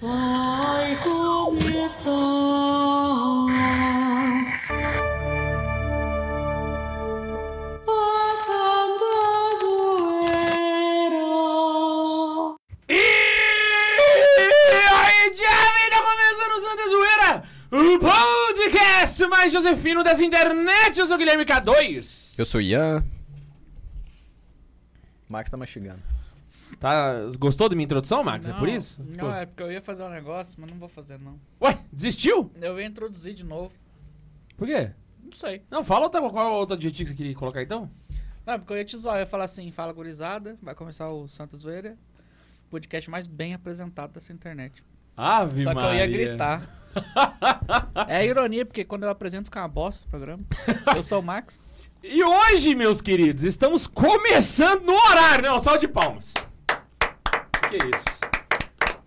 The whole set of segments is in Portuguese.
Vai começar a Santa Zoeira. E aí, Jovem, começando o Santa Zoeira, o podcast mais josefino das internet, eu sou o Guilherme K2. Eu sou Ian. Max tá mastigando. Tá, gostou da minha introdução, Max? é Não, por isso? Não, é porque eu ia fazer um negócio, mas não vou fazer, não. Ué, desistiu? Eu ia introduzir de novo. Por quê? Não sei. Não, fala outra, qual é o outro adjetivo que você queria colocar então? Não, é porque eu ia te zoar. Eu ia falar assim, fala gurizada, vai começar o Santa Zoeira, podcast mais bem apresentado dessa internet. Ave Só que eu ia Maria. gritar. é ironia, porque quando eu apresento fica uma bosta o programa. Eu sou o Max. E hoje, meus queridos, estamos começando no horário, né? Um salve de palmas. Que isso?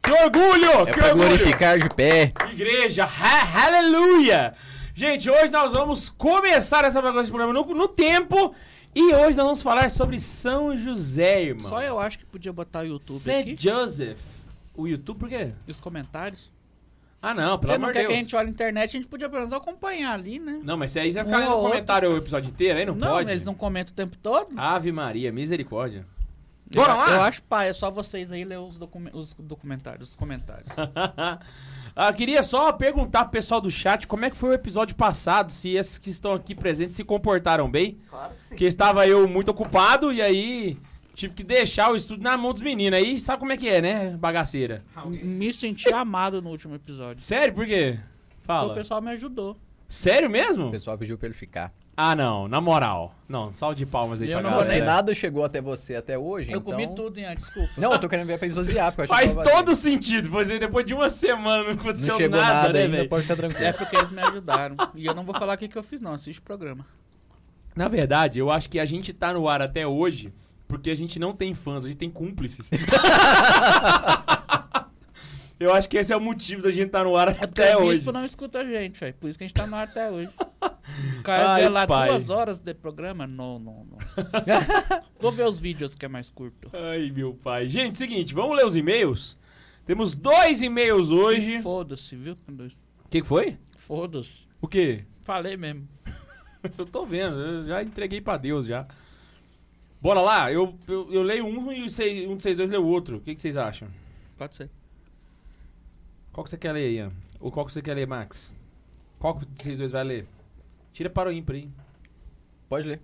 Que orgulho! É que pra orgulho! glorificar de pé. Igreja, ha aleluia! Gente, hoje nós vamos começar essa bagunça desse programa no, no tempo. E hoje nós vamos falar sobre São José, irmão. Só eu acho que podia botar o YouTube Saint aqui. Joseph. O YouTube, por quê? E os comentários. Ah, não, pelo Você não amor quer de que a gente olhe na internet, a gente podia pelo menos acompanhar ali, né? Não, mas aí você vai ficar Um lendo ou no outro. comentário o episódio inteiro, aí não, pode. eles não comentam o tempo todo. Ave Maria, misericórdia. Bora eu, lá? Eu acho pai, é só vocês aí ler os, documen- os documentários, os comentários. ah, queria só perguntar pro pessoal do chat como é que foi o episódio passado, se esses que estão aqui presentes se comportaram bem. Claro que sim. Porque estava eu muito ocupado e aí tive que deixar o estúdio na mão dos meninos. Aí sabe como é que é, né, bagaceira? me senti amado no último episódio. Sério, por quê? Porque o Fala. pessoal me ajudou. Sério O mesmo? pessoal pediu pra ele ficar. Ah, não, na moral. Não, salve de palmas aí Eu pra não galera. nada chegou até você até hoje, Eu então... comi tudo, Ian, desculpa. Não, eu tô querendo ver pra esvaziar, porque eu Faz que todo sentido, pois aí depois de uma semana não aconteceu Não chegou nada, nada, né, ainda, velho? pode ficar tranquilo. É porque eles me ajudaram. E eu não vou falar o que, que eu fiz, não. Assiste o programa. Na verdade, eu acho que a gente tá no ar até hoje porque a gente não tem fãs, a gente tem cúmplices. eu acho que esse é o motivo da gente estar no ar É até o hoje. bispo não escuta a gente, velho. Por isso que a gente tá no ar até hoje. O cara Ai, deu lá pai. duas horas de programa? Não, não, não. vou ver os vídeos que é mais curto. Ai, meu pai. Gente, seguinte, vamos ler os e-mails? Temos dois e-mails hoje. O Foda-se, viu? Candoso? que, que foi? Foda-se. O quê? Falei mesmo. Eu tô vendo, eu já entreguei pra Deus já. Bora lá, eu, eu, eu leio um e o seis- um de vocês dois lê o outro. O que, que vocês acham? Pode ser. Qual que você quer ler, Ian? Ou qual que você quer ler, Max? Qual que vocês dois vai ler? Tira para o ímpar aí. Pode ler.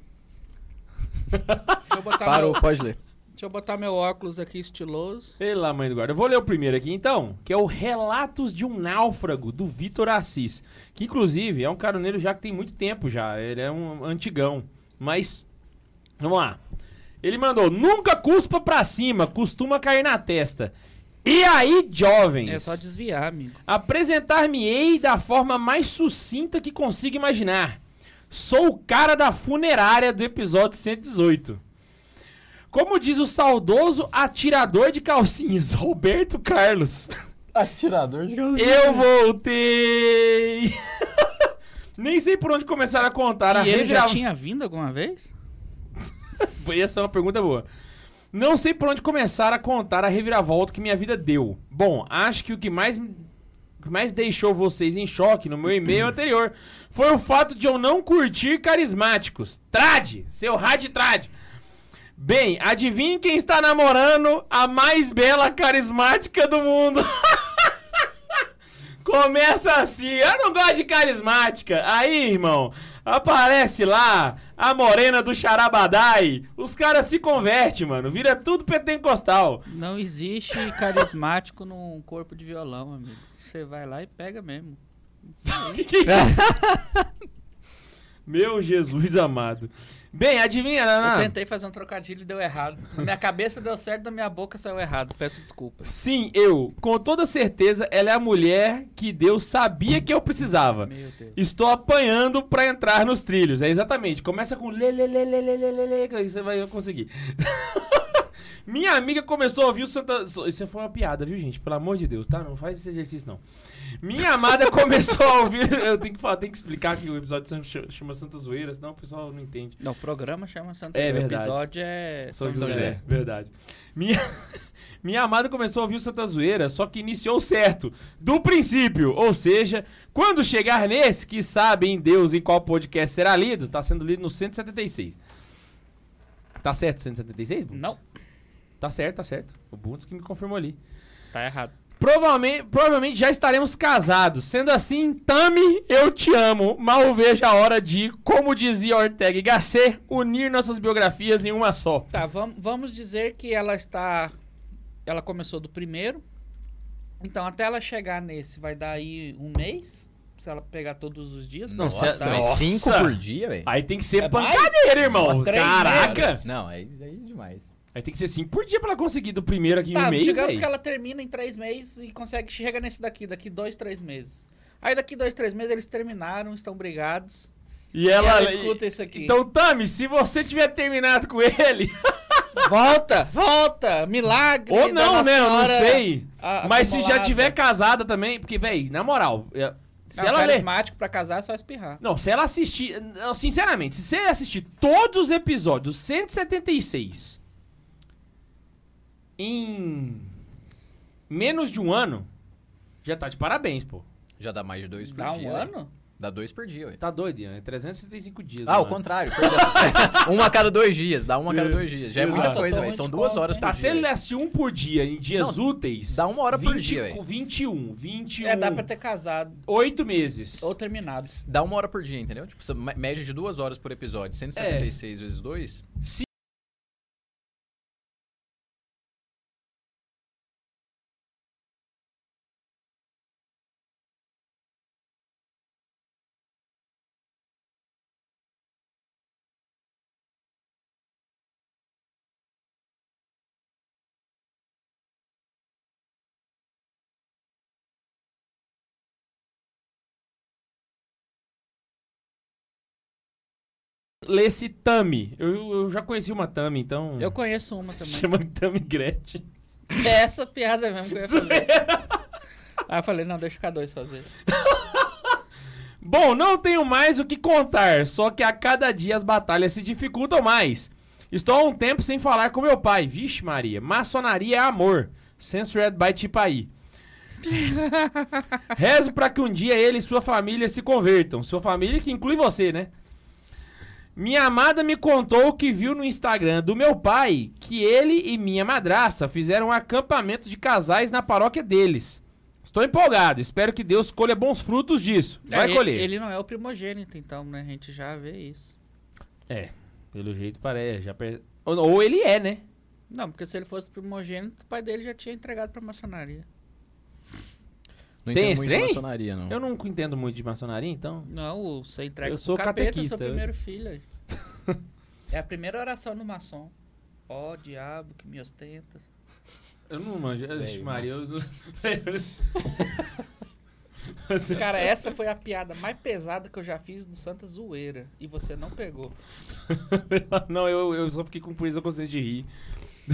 Deixa eu botar, Parou, meu, pode ler. deixa eu botar meu óculos aqui estiloso. Ei lá, mãe do guarda. Eu vou ler o primeiro aqui então, que é o Relatos de um Náufrago, do Vitor Assis. Que inclusive é um caroneiro já que tem muito tempo já. Ele é um antigão. Mas, vamos lá. Ele mandou: Nunca cuspa pra cima, costuma cair na testa. E aí, jovens? É só desviar, amigo. Apresentar-me-ei da forma mais sucinta que consigo imaginar. Sou o cara da funerária do episódio 118. Como diz o saudoso atirador de calcinhas, Roberto Carlos. Atirador de Eu voltei! Nem sei por onde começar a contar a E ele já tinha vindo alguma vez? Essa é uma pergunta boa. Não sei por onde começar a contar a reviravolta que minha vida deu. Bom, acho que o que mais, o que mais deixou vocês em choque no meu e-mail anterior foi o fato de eu não curtir carismáticos. Trade! Seu rádio trade! Bem, adivinhe quem está namorando a mais bela carismática do mundo. Começa assim, eu não gosto de carismática. Aí, irmão, aparece lá a morena do Charabadai. Os caras se convertem, mano. Vira tudo pentecostal. Não existe carismático num corpo de violão, amigo. Você vai lá e pega mesmo. Meu Jesus amado. Bem, adivinha, Eu Naná? tentei fazer um trocadilho e deu errado. Na minha cabeça deu certo, da minha boca saiu errado. Peço desculpas. Sim, eu. Com toda certeza, ela é a mulher que Deus sabia que eu precisava. Meu Deus. Estou apanhando pra entrar nos trilhos. É exatamente. Começa com lê, lê, lê, lê, lê, lê, lê, lê, que você vai conseguir. Minha amiga começou a ouvir o Santa... Isso foi uma piada, viu, gente? Pelo amor de Deus, tá? Não faz esse exercício, não. Minha amada começou a ouvir... Eu tenho que, falar, tenho que explicar que o episódio chama- Santa Zoeira, senão o pessoal não entende. Não, o programa chama Santa É Zoeira. verdade. O episódio é São José, José. verdade. Minha, Minha amada começou a ouvir o Santa Zoeira, só que iniciou certo, do princípio. Ou seja, quando chegar nesse, que sabe em Deus em qual podcast será lido, tá sendo lido no 176. Tá certo 176? Bundes? Não, Tá certo, tá certo. O Bundes que me confirmou ali. tá errado. Provavelmente, provavelmente já estaremos casados. Sendo assim, Tami, eu te amo. Mal vejo a hora de, como dizia Ortega y Gasset, unir nossas biografias em uma só. Tá, vam- vamos dizer que ela está. Ela começou do primeiro. Então, até ela chegar nesse, vai dar aí um mês. Se ela pegar todos os dias. Não, Nossa, mas Nossa. cinco por dia, velho? Aí tem que ser É mais? pancadeira, irmão. Caraca! Não, aí, aí é demais. Aí tem que ser cinco por dia pra ela conseguir do primeiro aqui em Tá, um mês, digamos véi. que ela termina em três meses e consegue chega nesse daqui, daqui dois, três meses. Aí daqui dois, três meses eles terminaram, estão brigados. E ela, ela escuta isso aqui. Então, Tami, se você tiver terminado com ele, Volta, volta, milagre. ou da não, Nossa né? Eu não sei. a- Mas se já tiver casada também, porque, véi, na moral, é, se Não, ela ler. carismático pra casar é só espirrar. Não, se ela assistir. não, Sinceramente, se você assistir todos os episódios 176 em menos de um ano, já tá de parabéns, pô. Já dá mais de dois por dá dia. Dá um né? ano? Dá dois por dia, ué. Tá doido, Ian. É 365 dias. Ah, o contrário, perdão. uma a cada dois dias, dá uma a cada dois dias. Já é muita coisa, velho. São duas horas por tá, dia. Se ele um por dia em dias Não, úteis. Dá uma hora 20, por dia, velho. 21, 21. É, dá pra ter casado. Oito meses. Ou terminado. Dá uma hora por dia, entendeu? Tipo, média de duas horas por episódio. 176 é. vezes 2. Lesse Tami. Eu, eu já conheci uma Tami, então. Eu conheço uma também. Chama Tami Gretchen. É essa piada mesmo que eu ia fazer. Aí eu falei, não, deixa ficar dois fazer. Bom, não tenho mais o que contar, só que a cada dia as batalhas se dificultam mais. Estou há um tempo sem falar com meu pai. Vixe Maria, maçonaria é amor. Censored by Tipaí. Rezo para que um dia ele e sua família se convertam. Sua família que inclui você, né? Minha amada me contou que viu no Instagram do meu pai que ele e minha madraça fizeram um acampamento de casais na paróquia deles. Estou empolgado, espero que Deus colha bons frutos disso. Vai É, colher. Ele não é o primogênito, então, né? A gente já vê isso. É, pelo jeito parece. Já per- ou, ou ele é, né? Não, porque se ele fosse primogênito, o pai dele já tinha entregado pra maçonaria. Não Tem esse trem? maçonaria, não. Eu não entendo muito de maçonaria, então. Não, você entrega Eu pro sou capeta, catequista, seu eu- primeiro filho. aí. é a primeira oração no maçom. Ó diabo que me ostenta. Eu não manjo. Velho, Maria, eu não... Cara, essa foi a piada mais pesada que eu já fiz do Santa Zoeira. E você não pegou. não, eu, eu só fiquei com pureza consciência de rir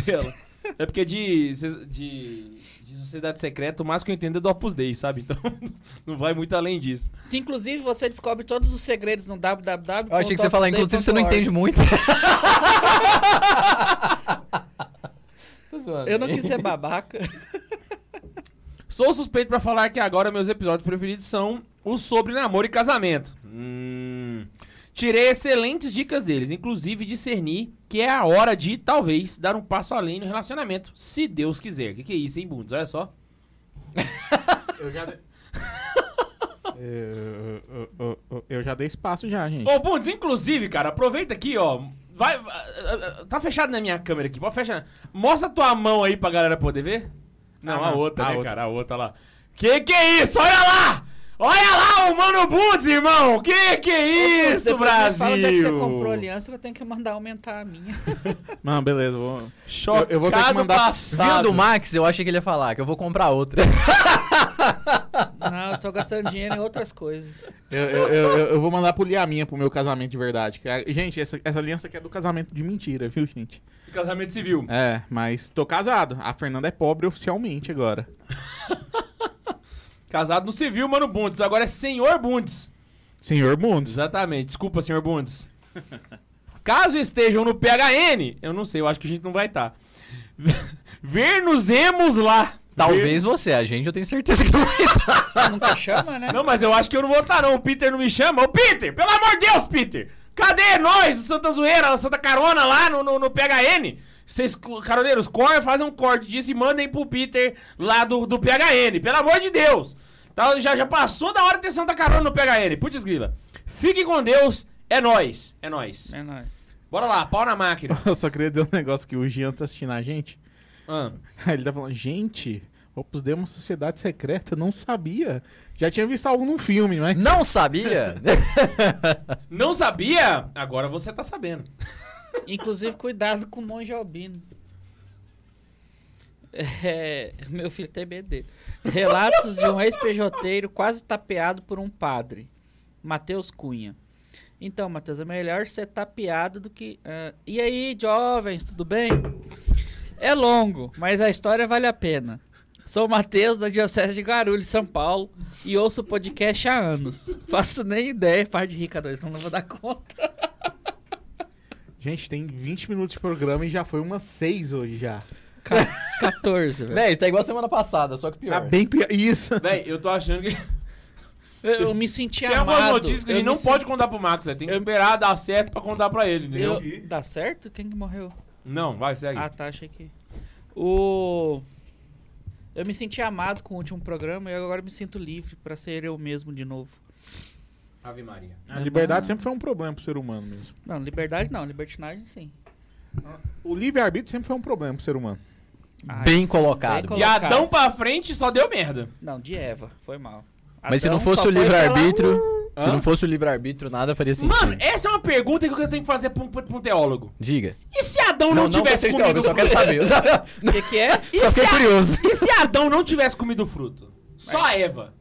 dela. É porque de, de, de sociedade secreta, o mais que eu entendo é do Opus Dei, sabe? Então não vai muito além disso. Que inclusive você descobre todos os segredos no www. Eu achei que você ia falar, inclusive, você não entende muito. Eu não quis ser babaca. Sou suspeito pra falar que agora meus episódios preferidos são os sobre namoro e casamento. Hum, tirei excelentes dicas deles, inclusive discerni que é a hora de, talvez, dar um passo além no relacionamento, se Deus quiser. O que, que é isso, hein, Bundes? Olha só. Eu já. de- eu, eu- eu- eu- já dei espaço já, gente. Ô, Bundes, inclusive, cara, aproveita aqui, ó. Vai, tá fechado na minha câmera aqui, pode fechar. Mostra tua mão aí pra galera poder ver. Não, Ah, a outra, A né, outra. cara? A outra lá. Que que é isso? Olha lá! Olha lá o Mano Bundes, irmão! Que que é isso, Depois Brasil? Fala onde é que você comprou aliança que eu tenho que mandar aumentar a minha. Não, beleza, vou. Chocado Eu- eu vou ter que mandar- passado. Viu do Max? Eu achei que ele ia falar, que eu vou comprar outra. Não, eu tô gastando dinheiro em outras coisas. Eu, eu, eu, eu- vou mandar polir a minha pro meu casamento de verdade. é- Gente, essa, essa aliança aqui é do casamento de mentira, viu, gente? Casamento civil. É, mas tô casado. A Fernanda é pobre oficialmente agora. Casado no civil, Mano Bundes. Agora é Senhor Bundes. Senhor Bundes. Exatamente. Desculpa, Senhor Bundes. Caso estejam no PHN, eu não sei, eu acho que a gente não vai estar. Ver-nos-emos lá. Talvez você, a gente eu tenho certeza que não vai estar. Nunca chama, né? Não, mas eu acho que eu não vou estar, não. O Peter não me chama. Ô, Peter, pelo amor de Deus, Peter! Cadê nós, o Santa Zoeira, o Santa Carona lá no, no, no PHN? Vocês, caroneiros, corre, fazem um corte disso e mandem pro Peter lá do, do PHN. Pelo amor de Deus! Tá, já, já passou da hora de ter Santa Carona no PHN. Putz, grila. Fiquem com Deus. É nóis. É nóis. É nóis. Bora lá, pau na máquina. Eu só queria dizer um negócio que o Jean tá assistindo a gente. Ah, Aí ele tá falando, gente, Opus Dei é uma sociedade secreta, não sabia. Já tinha visto algo num filme, mas. Não sabia? não sabia? Agora você tá sabendo. Inclusive, cuidado com o monge albino. É, meu filho tem medo dele. Relatos de um ex-pejoteiro quase tapeado por um padre. Matheus Cunha. Então, Matheus, é melhor ser tapeado do que. ah, e aí, jovens, tudo bem? É longo, mas a história vale a pena. Sou Matheus, da Diocese de Guarulhos, São Paulo, e ouço o podcast há anos. Faço nem ideia, par de rica dois, não vou dar conta. Gente, tem 20 minutos de programa e já foi umas 6 hoje já. Ca- 14, velho. Véi, tá igual semana passada, só que pior. Tá bem pior. Isso. Véi, eu tô achando que. Eu, eu me senti Tem amado. algumas notícias que a Eu gente não pode contar pro Max, velho. Tem que esperar dar certo pra contar pra ele, entendeu? eu- Dá certo? Quem que morreu? Não, vai, segue. Ah, tá, achei que... O... Eu me senti amado com o último programa e agora me sinto livre pra ser eu mesmo de novo. Ave Maria. A liberdade sempre foi um problema pro ser humano mesmo. Não, liberdade não, libertinagem sim. O livre-arbítrio sempre foi um problema pro ser humano. Bem colocado. De Adão pra frente só deu merda. Não, de Eva, foi mal. Mas se Adão não fosse só o livre-arbítrio. Se não fosse o livre-arbítrio, nada faria sentido. Mano, essa é uma pergunta que eu tenho que fazer pra um, pra um teólogo. Diga. E se Adão não, tivesse vocês comido eu só fruto? quero saber. Só, O que que é? E só se fiquei a- curioso. E se Adão não tivesse comido fruto? Só a Eva.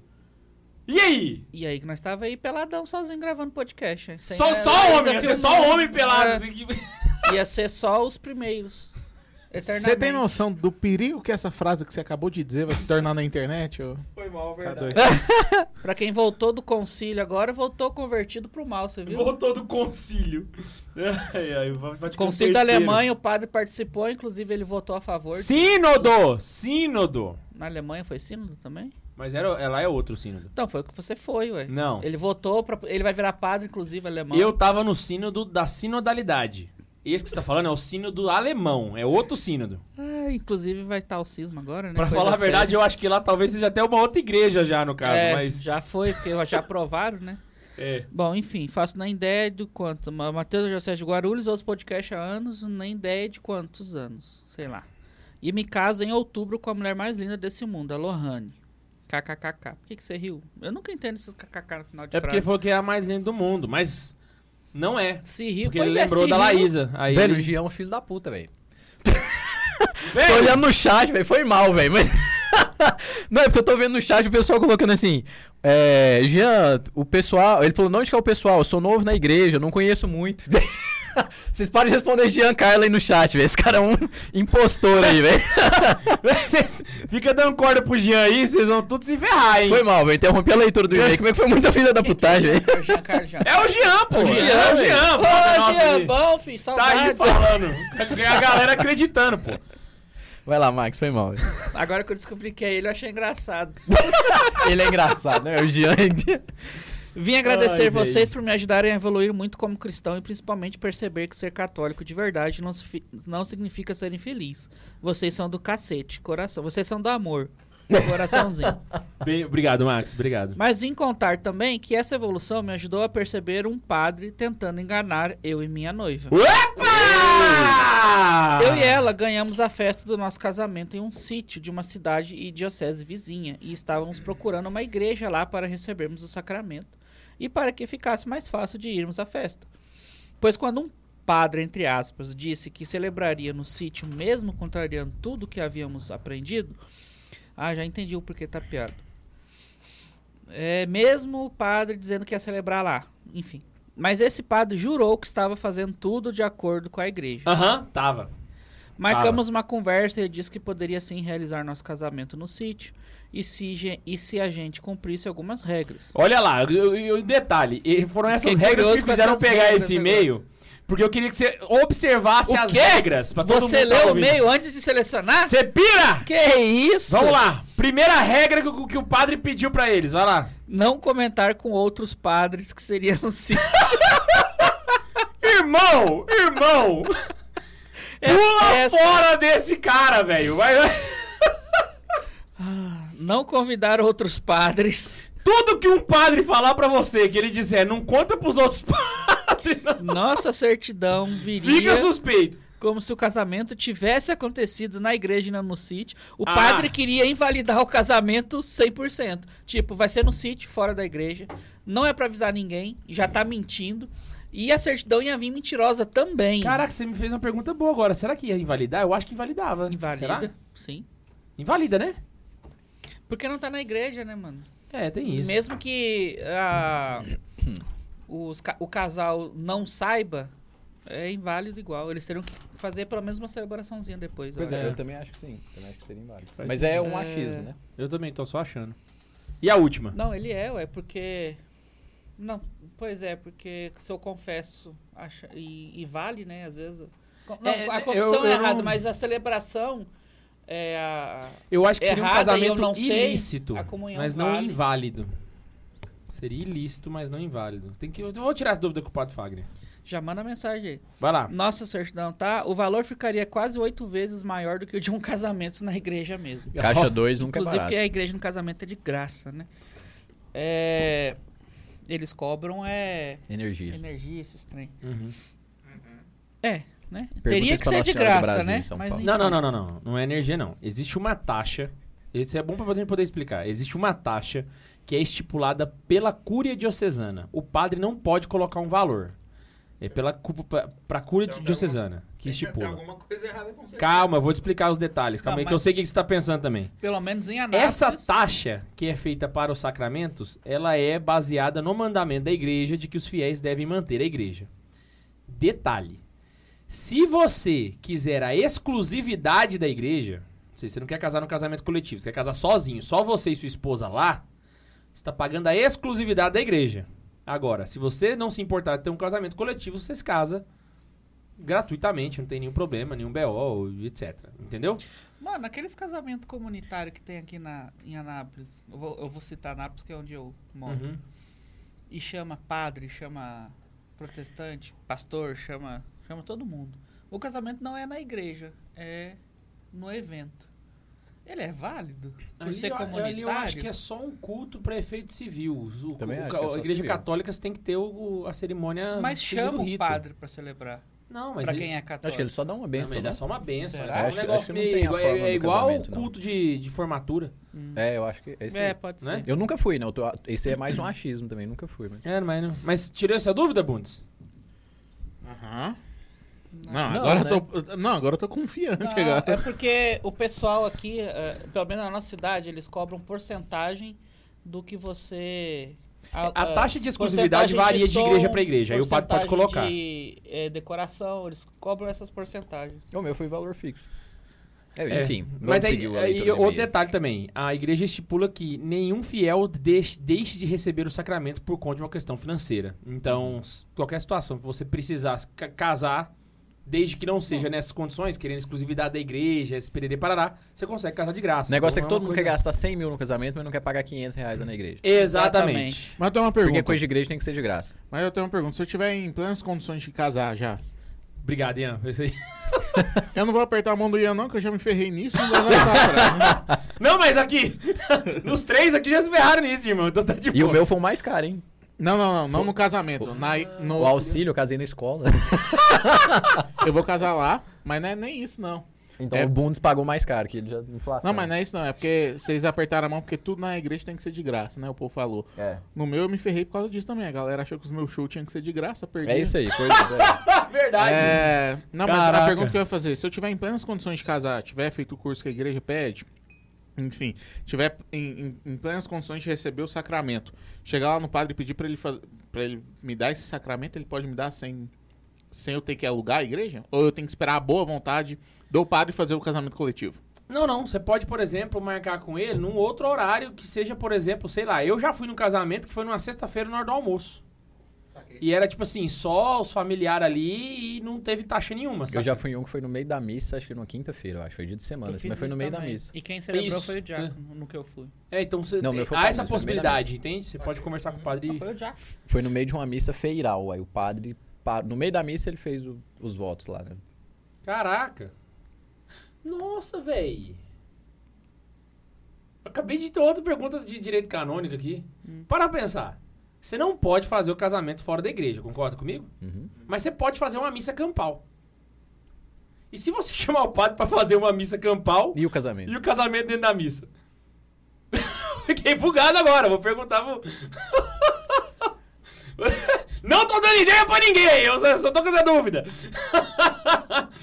E aí? E aí que nós tava aí peladão sozinho gravando podcast. Só, a só homem, ia ser só homem pelado. Assim, que- Ia ser só os primeiros. Você tem noção do perigo que essa frase que você acabou de dizer vai se tornar na internet? Ô? Foi mal, Tá verdade. Pra quem voltou do concílio agora, voltou convertido pro mal, você viu? Voltou do concílio. Ai, ai, Concílio da. Alemanha, o padre participou, inclusive ele votou a favor. Sínodo! Sínodo! Na Alemanha foi sínodo também? Mas era, ela é outro sínodo. Então, foi o que você foi, ué. Não. Ele votou, pra, ele vai virar padre, inclusive, alemão. Eu tava no sínodo da sinodalidade. Esse que você tá falando é o sínodo alemão. É outro sínodo. Ah, inclusive vai estar o cisma agora, né? Pra Coisa falar a verdade, séria. eu acho que lá talvez seja até uma outra igreja já, no caso. é, mas. já foi, porque já aprovaram, né? É. Bom, enfim, faço nem ideia de quanto. Ma- Matheus José de Guarulhos, ouço podcast há anos, nem ideia de quantos anos, sei lá. E me caso em outubro com a mulher mais linda desse mundo, a Lohane. KKKK. Por que, que você riu? Eu nunca entendo esses KKK no final de É porque frase. ele falou que é a mais linda do mundo, mas não é. Se riu, Porque pois ele é, lembrou se da riu. Laísa. Aí Velho, o ele... Jean é um filho da puta, velho. Tô olhando no chat, velho. Foi mal, velho. Mas... não, é porque eu tô vendo no chat o pessoal colocando assim. É. Jean, o pessoal. Ele falou, não onde que é o pessoal? Eu sou novo na igreja, não conheço muito. Vocês podem responder Jean Carla aí no chat, velho. Esse cara é um impostor aí, velho. Ficam dando corda pro Jean aí, vocês vão tudo se ferrar, hein? Foi mal, velho. Interrompi a leitura do e-mail. Como é que foi muita filha da putagem, velho? É o Jean Carlos Jean. É o Jean, pô. É o Jean, é o velho. Jean. pô. Ô, Nossa, Jean, ele bom, filho, Tá aí saudade. falando. A galera acreditando, pô. Vai lá, Max, foi mal, velho. Agora que eu descobri que é ele, eu achei engraçado. Ele é engraçado, né? O Jean. Vim agradecer Ai, vocês por me ajudarem a evoluir muito como cristão e principalmente perceber que ser católico de verdade não, não significa ser infeliz. Vocês são do cacete, coração. Vocês são do amor, coraçãozinho. Bem, obrigado, Max. Obrigado. Mas vim contar também que essa evolução me ajudou a perceber um padre tentando enganar eu e minha noiva. Opa! Eu e ela ganhamos a festa do nosso casamento em um sítio de uma cidade e diocese vizinha e estávamos procurando uma igreja lá para recebermos o sacramento e para que ficasse mais fácil de irmos à festa. Pois quando um padre, entre aspas, disse que celebraria no sítio mesmo contrariando tudo que havíamos aprendido, ah, já entendi o porquê tá piado. É, mesmo o padre dizendo que ia celebrar lá, enfim. Mas esse padre jurou que estava fazendo tudo de acordo com a igreja. Aham, tava. Marcamos uma conversa e ele disse que poderia sim realizar nosso casamento no sítio e se, e se a gente cumprisse algumas regras. Olha lá, em detalhe, e foram essas Fiquei regras que fizeram pegar esse e-mail. Porque eu queria que você observasse O as regras pra todo Você mundo tá leu o ouvindo. meio antes de selecionar? Você pira! Que isso? Vamos lá. Primeira regra que, o- que o padre pediu pra eles. Vai lá. Não comentar com outros padres que seria no sítio. Irmão! Irmão! Pula Essa- fora desse cara, velho. Vai, vai. Não convidar outros padres. Tudo que um padre falar pra você, que ele disser, não conta pros outros padres, não. Nossa certidão viria Fica suspeito. como se o casamento tivesse acontecido na igreja e não no sítio. O Ah. padre queria invalidar o casamento 100%. Tipo, vai ser no sítio, fora da igreja. Não é pra avisar ninguém, já tá mentindo. E a certidão ia vir mentirosa também. Caraca, você me fez uma pergunta boa agora. Será que ia invalidar? Eu acho que invalidava. Invalida? Será? Sim. Invalida, né? Porque não tá na igreja, né, mano? É, tem isso. Mesmo que ah, os o casal não saiba, é inválido igual. Eles teriam que fazer pelo menos uma celebraçãozinha depois. Pois eu é, acho. eu também acho que sim. Também acho que seria inválido. Faz Mas é um achismo, É. né? Eu também tô só achando. E a última? Não, ele é, ué, porque. Não, pois é, porque se eu confesso acha, e, e vale, né, às vezes. Não, É, a eu- confissão é eu errada, não- mas a celebração é a. Eu acho que seria um Errada, eu casamento não sei, ilícito, a comunhão mas não vale. inválido. Seria ilícito, mas não inválido. Tem que, eu vou tirar essa dúvida com o Padre Fagner. Já manda mensagem aí. Vai lá. Nossa certidão, tá? O valor ficaria quase oito vezes maior do que o de um casamento na igreja mesmo. Caixa 2 nunca é Inclusive, barato. porque a igreja no casamento é de graça, né? É, Eles cobram é Energia. energia, esses trem. Uhum. É, né? Teria que ser de graça, Brasil, né? Não, não, não, não, não. Não é energia, não. Existe uma taxa. Isso é bom pra gente poder explicar. Existe uma taxa que é estipulada pela cúria diocesana. O padre não pode colocar um valor. É pela pra cúria Então, diocesana que Tem estipula. alguma coisa errada com você. Calma, eu vou te explicar os detalhes. Calma Não, aí, que eu sei o que você tá pensando também. Pelo menos em Anápolis. Essa taxa que é feita para os sacramentos, ela é baseada no mandamento da igreja de que os fiéis devem manter a igreja. Detalhe: se você quiser a exclusividade da igreja, se você não quer casar no casamento coletivo, você quer casar sozinho, só você e sua esposa lá, você está pagando a exclusividade da igreja. Agora, se você não se importar de ter um casamento coletivo, você se casa gratuitamente, não tem nenhum problema, nenhum BO, etc. Entendeu? Mano, aqueles casamentos comunitários que tem aqui na, em Anápolis. Eu vou, eu vou citar Anápolis, que é onde eu moro. Uhum. E chama padre, chama protestante, pastor, chama, chama todo mundo. O casamento não é na igreja, é no evento. Ele é válido por Ali, ser eu- comunitário? ali eu acho que é só um culto para efeito civil. O, Também o- acho a que é igreja civil. católica tem que ter o- a cerimônia Mas chama o rito. padre pra celebrar. Não, mas pra ele, quem é católico. Acho que ele só dá uma benção. ele dá né? só uma benção. Será? É um Acho que- negócio acho que não meio tem a igual, forma é do igual o culto de, de formatura. Hum. É, eu acho que é esse É, pode né? ser. Eu nunca fui, não. eu tô- Esse é mais um achismo também, nunca fui. Mas... É, mas, não- mas tirou essa dúvida, Bundes? Aham. Não, Não, agora né? eu tô. Não, agora eu tô confiante, Não, agora. é porque o pessoal aqui, eh, pelo menos na nossa cidade, eles cobram porcentagem do que você. A ah, taxa de exclusividade varia de som, igreja pra igreja, aí o padre pode colocar. de eh, decoração, eles cobram essas porcentagens. O meu foi valor fixo. É, É, enfim, mas vamos aí, aí outro detalhe também. A igreja estipula que nenhum fiel deixe, deixe de receber o sacramento por conta de uma questão financeira. Então, qualquer situação que você precisar ca- casar, desde que não seja nessas condições, querendo exclusividade da igreja, esse pererê parará, você consegue casar de graça. O negócio Então, é que todo uma mundo coisa- quer gastar 100 mil no casamento, mas não quer pagar 500 reais na igreja. Exatamente. Mas eu tenho uma Porque pergunta. coisa de igreja tem que ser de graça. Mas eu tenho uma pergunta. Se eu tiver em plenas condições de casar já, Obrigado, Ian. Eu não vou apertar a mão do Ian, não, que eu já me ferrei nisso. Não vou cara. Não, mas aqui, os três aqui já se ferraram nisso, irmão. Então tá de E o boa. meu foi o mais caro, hein? Não, não, não. Não no casamento. Na, no, O auxílio eu casei na escola. Eu vou casar lá, mas não é nem isso, não. Então É. o Bundes pagou mais caro, que ele já inflação. Não, mas não é isso, não. É porque vocês apertaram a mão, porque tudo na igreja tem que ser de graça, né? O povo falou. É. No meu eu me ferrei por causa disso também. A galera achou que os meus shows tinham que ser de graça, perdi. É isso aí, coisa. é. Verdade. É, não, mas Caraca. a pergunta que eu ia fazer, se eu tiver em plenas condições de casar, tiver feito o curso que a igreja pede, enfim, tiver em, em- em plenas condições de receber o sacramento, chegar lá no padre e pedir pra ele, pra ele me dar esse sacramento, ele pode me dar sem, sem eu ter que alugar a igreja? Ou eu tenho que esperar a boa vontade do padre fazer o casamento coletivo? Não, não. Você pode, por exemplo, marcar com ele num outro horário que seja, por exemplo, sei lá. Eu já fui num casamento que foi numa sexta-feira na hora do almoço. E era tipo assim, só os familiares ali e não teve taxa nenhuma, sabe? Eu já fui em um que foi no meio da missa, acho que numa quinta-feira, eu acho. Foi dia de semana, assim, mas foi no meio da também. missa. E quem celebrou Isso. foi o Diácono, no que eu fui. É, então você Não, foi há essa da possibilidade, missa. entende? Você pode conversar com o padre. Não, foi o Diácono. Foi no meio de uma missa feiral. Aí o padre, pa- no meio da missa, ele fez o- os votos lá, né? Caraca. Nossa, véi. Acabei de ter outra pergunta de direito canônico aqui. Para pra pensar. Você não pode fazer o casamento fora da igreja, concorda comigo? Uhum. Mas você pode fazer uma missa campal. E se você chamar o padre pra fazer uma missa campal E o casamento? e o casamento dentro da missa? Fiquei bugado agora, vou perguntar pro... Não tô dando ideia pra ninguém, eu só, só tô com essa dúvida.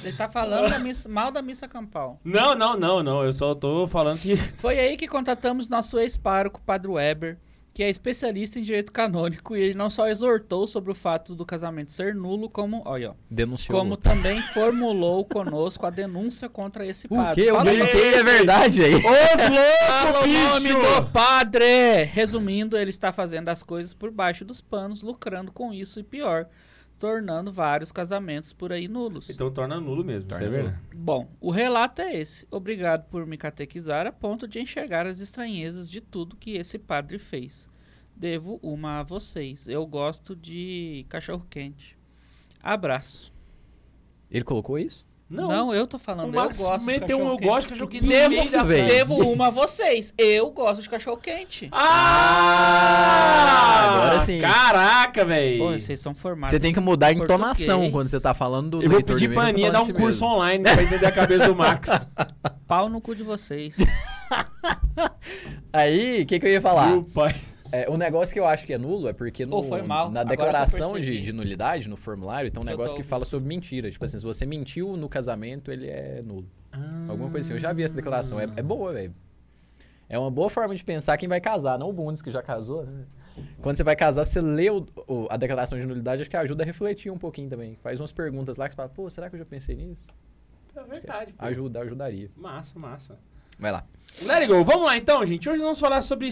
Ele tá falando da missa- mal da missa campal. Não, não, não, não, eu só tô falando que... Foi aí que contatamos nosso ex-pároco, Padre Weber, que é especialista em direito canônico, e ele não só exortou sobre o fato do casamento ser nulo, como, olha, ó, Denunciou. como também formulou conosco a denúncia contra esse o padre. que? Eu brinquei, é verdade, velho. Os loucos, o nome do padre! Resumindo, ele está fazendo as coisas por baixo dos panos, lucrando com isso e pior, tornando vários casamentos por aí nulos. Então torna nulo mesmo, Torna isso é verdade. Bom, o relato é esse. Obrigado por me catequizar a ponto de enxergar as estranhezas de tudo que esse padre fez. Devo uma a vocês. Eu gosto de cachorro quente. Abraço. Ele colocou isso? Não, eu tô falando, eu gosto de meteu um cachorro eu quente. gosto de cachorro quente. Devo, frase. devo uma a vocês. Eu gosto de cachorro quente. Ah! Agora sim. Caraca, Pô, velho. vocês são formados. Você tem que mudar a entonação quando você tá falando do Eu vou leitor de pedir pra Aninha dar um curso mesmo. online pra entender a cabeça do Max. Pau no cu de vocês. Aí, o que, que eu ia falar? Meu pai. É, o negócio que eu acho que é nulo é porque no, Ô, foi mal. na declaração de, de nulidade, no formulário, tem um tô negócio que fala sobre mentira. Tipo assim, se você mentiu no casamento, ele é nulo. Alguma coisa assim. Eu já vi essa declaração. É, é boa, velho. É uma boa forma de pensar quem vai casar, não o Bundes que já casou, né? Quando você vai casar, você lê o- o- a declaração de nulidade, acho que ajuda a refletir um pouquinho também. Faz umas perguntas lá que você fala, pô, será que eu já pensei nisso? É verdade. pô. Ajuda, ajudaria. Massa, massa. Vai lá. Let it go. Vamos lá então, gente. Hoje nós vamos falar sobre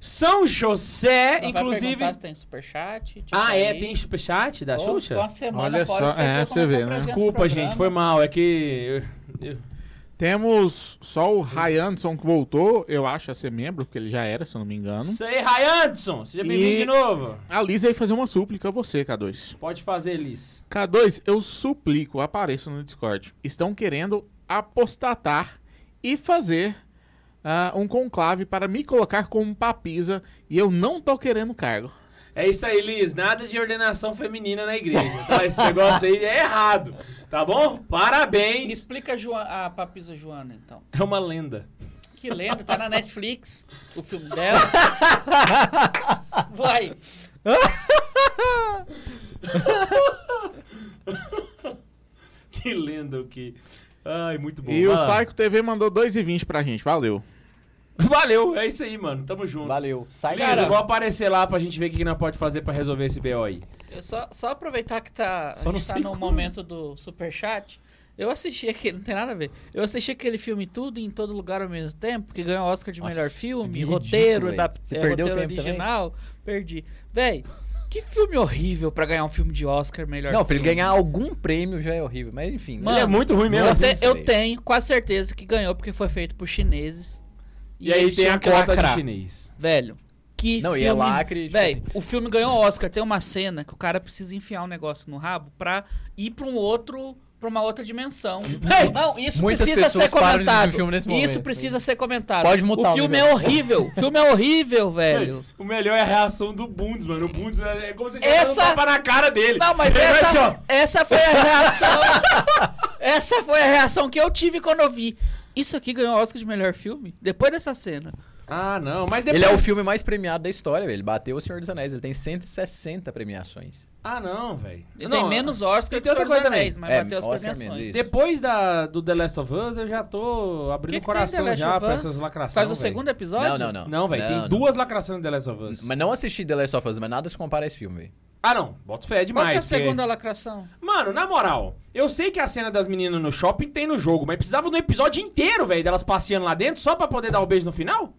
São José, Não vai inclusive. perguntar se tem superchat? tipo Ah, é? aí. Tem superchat da Pô, Xuxa? uma semana Olha fora, só, é, você vê, né? Desculpa, gente. Foi mal. É que. eu- eu- Temos só o Ryanson que voltou, eu acho, a ser membro, porque ele já era, se eu não me engano. Isso aí, Ryanson. Seja bem-vindo de novo. A Liz vai fazer uma súplica a você, K2. Pode fazer, Liz. K2, eu suplico, apareça no Discord. Estão querendo apostatar e fazer ah, um conclave para me colocar como papisa e eu não tô querendo cargo. É isso aí, Liz. Nada de ordenação feminina na igreja, tá? Esse negócio aí é errado, tá bom? Parabéns. explica a, Joa- a Papisa Joana, então. É uma lenda. Que lenda, tá na Netflix, o filme dela. Vai. Que lenda o que. Ai, muito bom. e o Vai lá. Psycho TV mandou 2,20 pra gente, valeu. Valeu, é isso aí, mano. Tamo junto. Valeu. Sai, eu vou aparecer lá pra gente ver o que nós pode fazer pra resolver esse BO aí. Eu só, só aproveitar que tá, Só a gente tá no quando. momento do superchat. Eu assisti aquele, não tem nada a ver. Eu assisti aquele filme Tudo em Todo Lugar ao mesmo tempo, que ganhou o Oscar de Nossa, melhor filme, ridículo, roteiro, da, Você é, perdeu roteiro tempo original. Perdi. Véi, que filme horrível pra ganhar um filme de Oscar melhor Não, pra ele filme. ganhar algum prêmio já é horrível. Mas enfim. Mano, Ele é muito ruim mesmo. Eu, te- eu velho. tenho quase certeza que ganhou porque foi feito por chineses. E, aí eles tem a cota lacrar. de chinês. Velho, que Não, e filme... é lacre, tipo Véi, assim. o filme ganhou Oscar. Tem uma cena que o cara precisa enfiar um negócio no rabo pra ir pra um outro... Pra uma outra dimensão. Véi, Não, isso muitas precisa ser comentado. o filme nesse Isso precisa ser comentado. Pode mutar O filme é horrível. O filme é horrível, velho. O melhor é a reação do Bundes, mano. O Bundes é como se tivesse Essa- um tapa na cara dele. Não, mas vai assim, essa, essa foi a reação. essa foi a reação que eu tive quando eu vi. Isso aqui ganhou Oscar de melhor filme? Depois dessa cena. Ah, não. Mas depois... Ele é o filme mais premiado da história, velho. Ele bateu o Senhor dos Anéis. Ele tem 160 premiações. Ah, não, velho. Ele Não, tem menos Oscar que o Senhor dos Anéis, também. mas É, bateu as Oscar premiações. menos, isso. Depois da, do The Last of Us, eu já tô abrindo o coração já pra essas lacrações. Faz o velho. segundo episódio? Não, não, não. Não, velho. Tem não. duas lacrações do The Last of Us. Mas não assisti The Last of Us, mas nada se compara a esse filme, velho. Ah, não. Bota fé Qual que é demais. a porque- segunda lacração? Mano, na moral, eu sei que a cena das meninas no shopping tem no jogo, mas precisava do episódio inteiro, velho, delas passeando lá dentro só pra poder dar o beijo no final?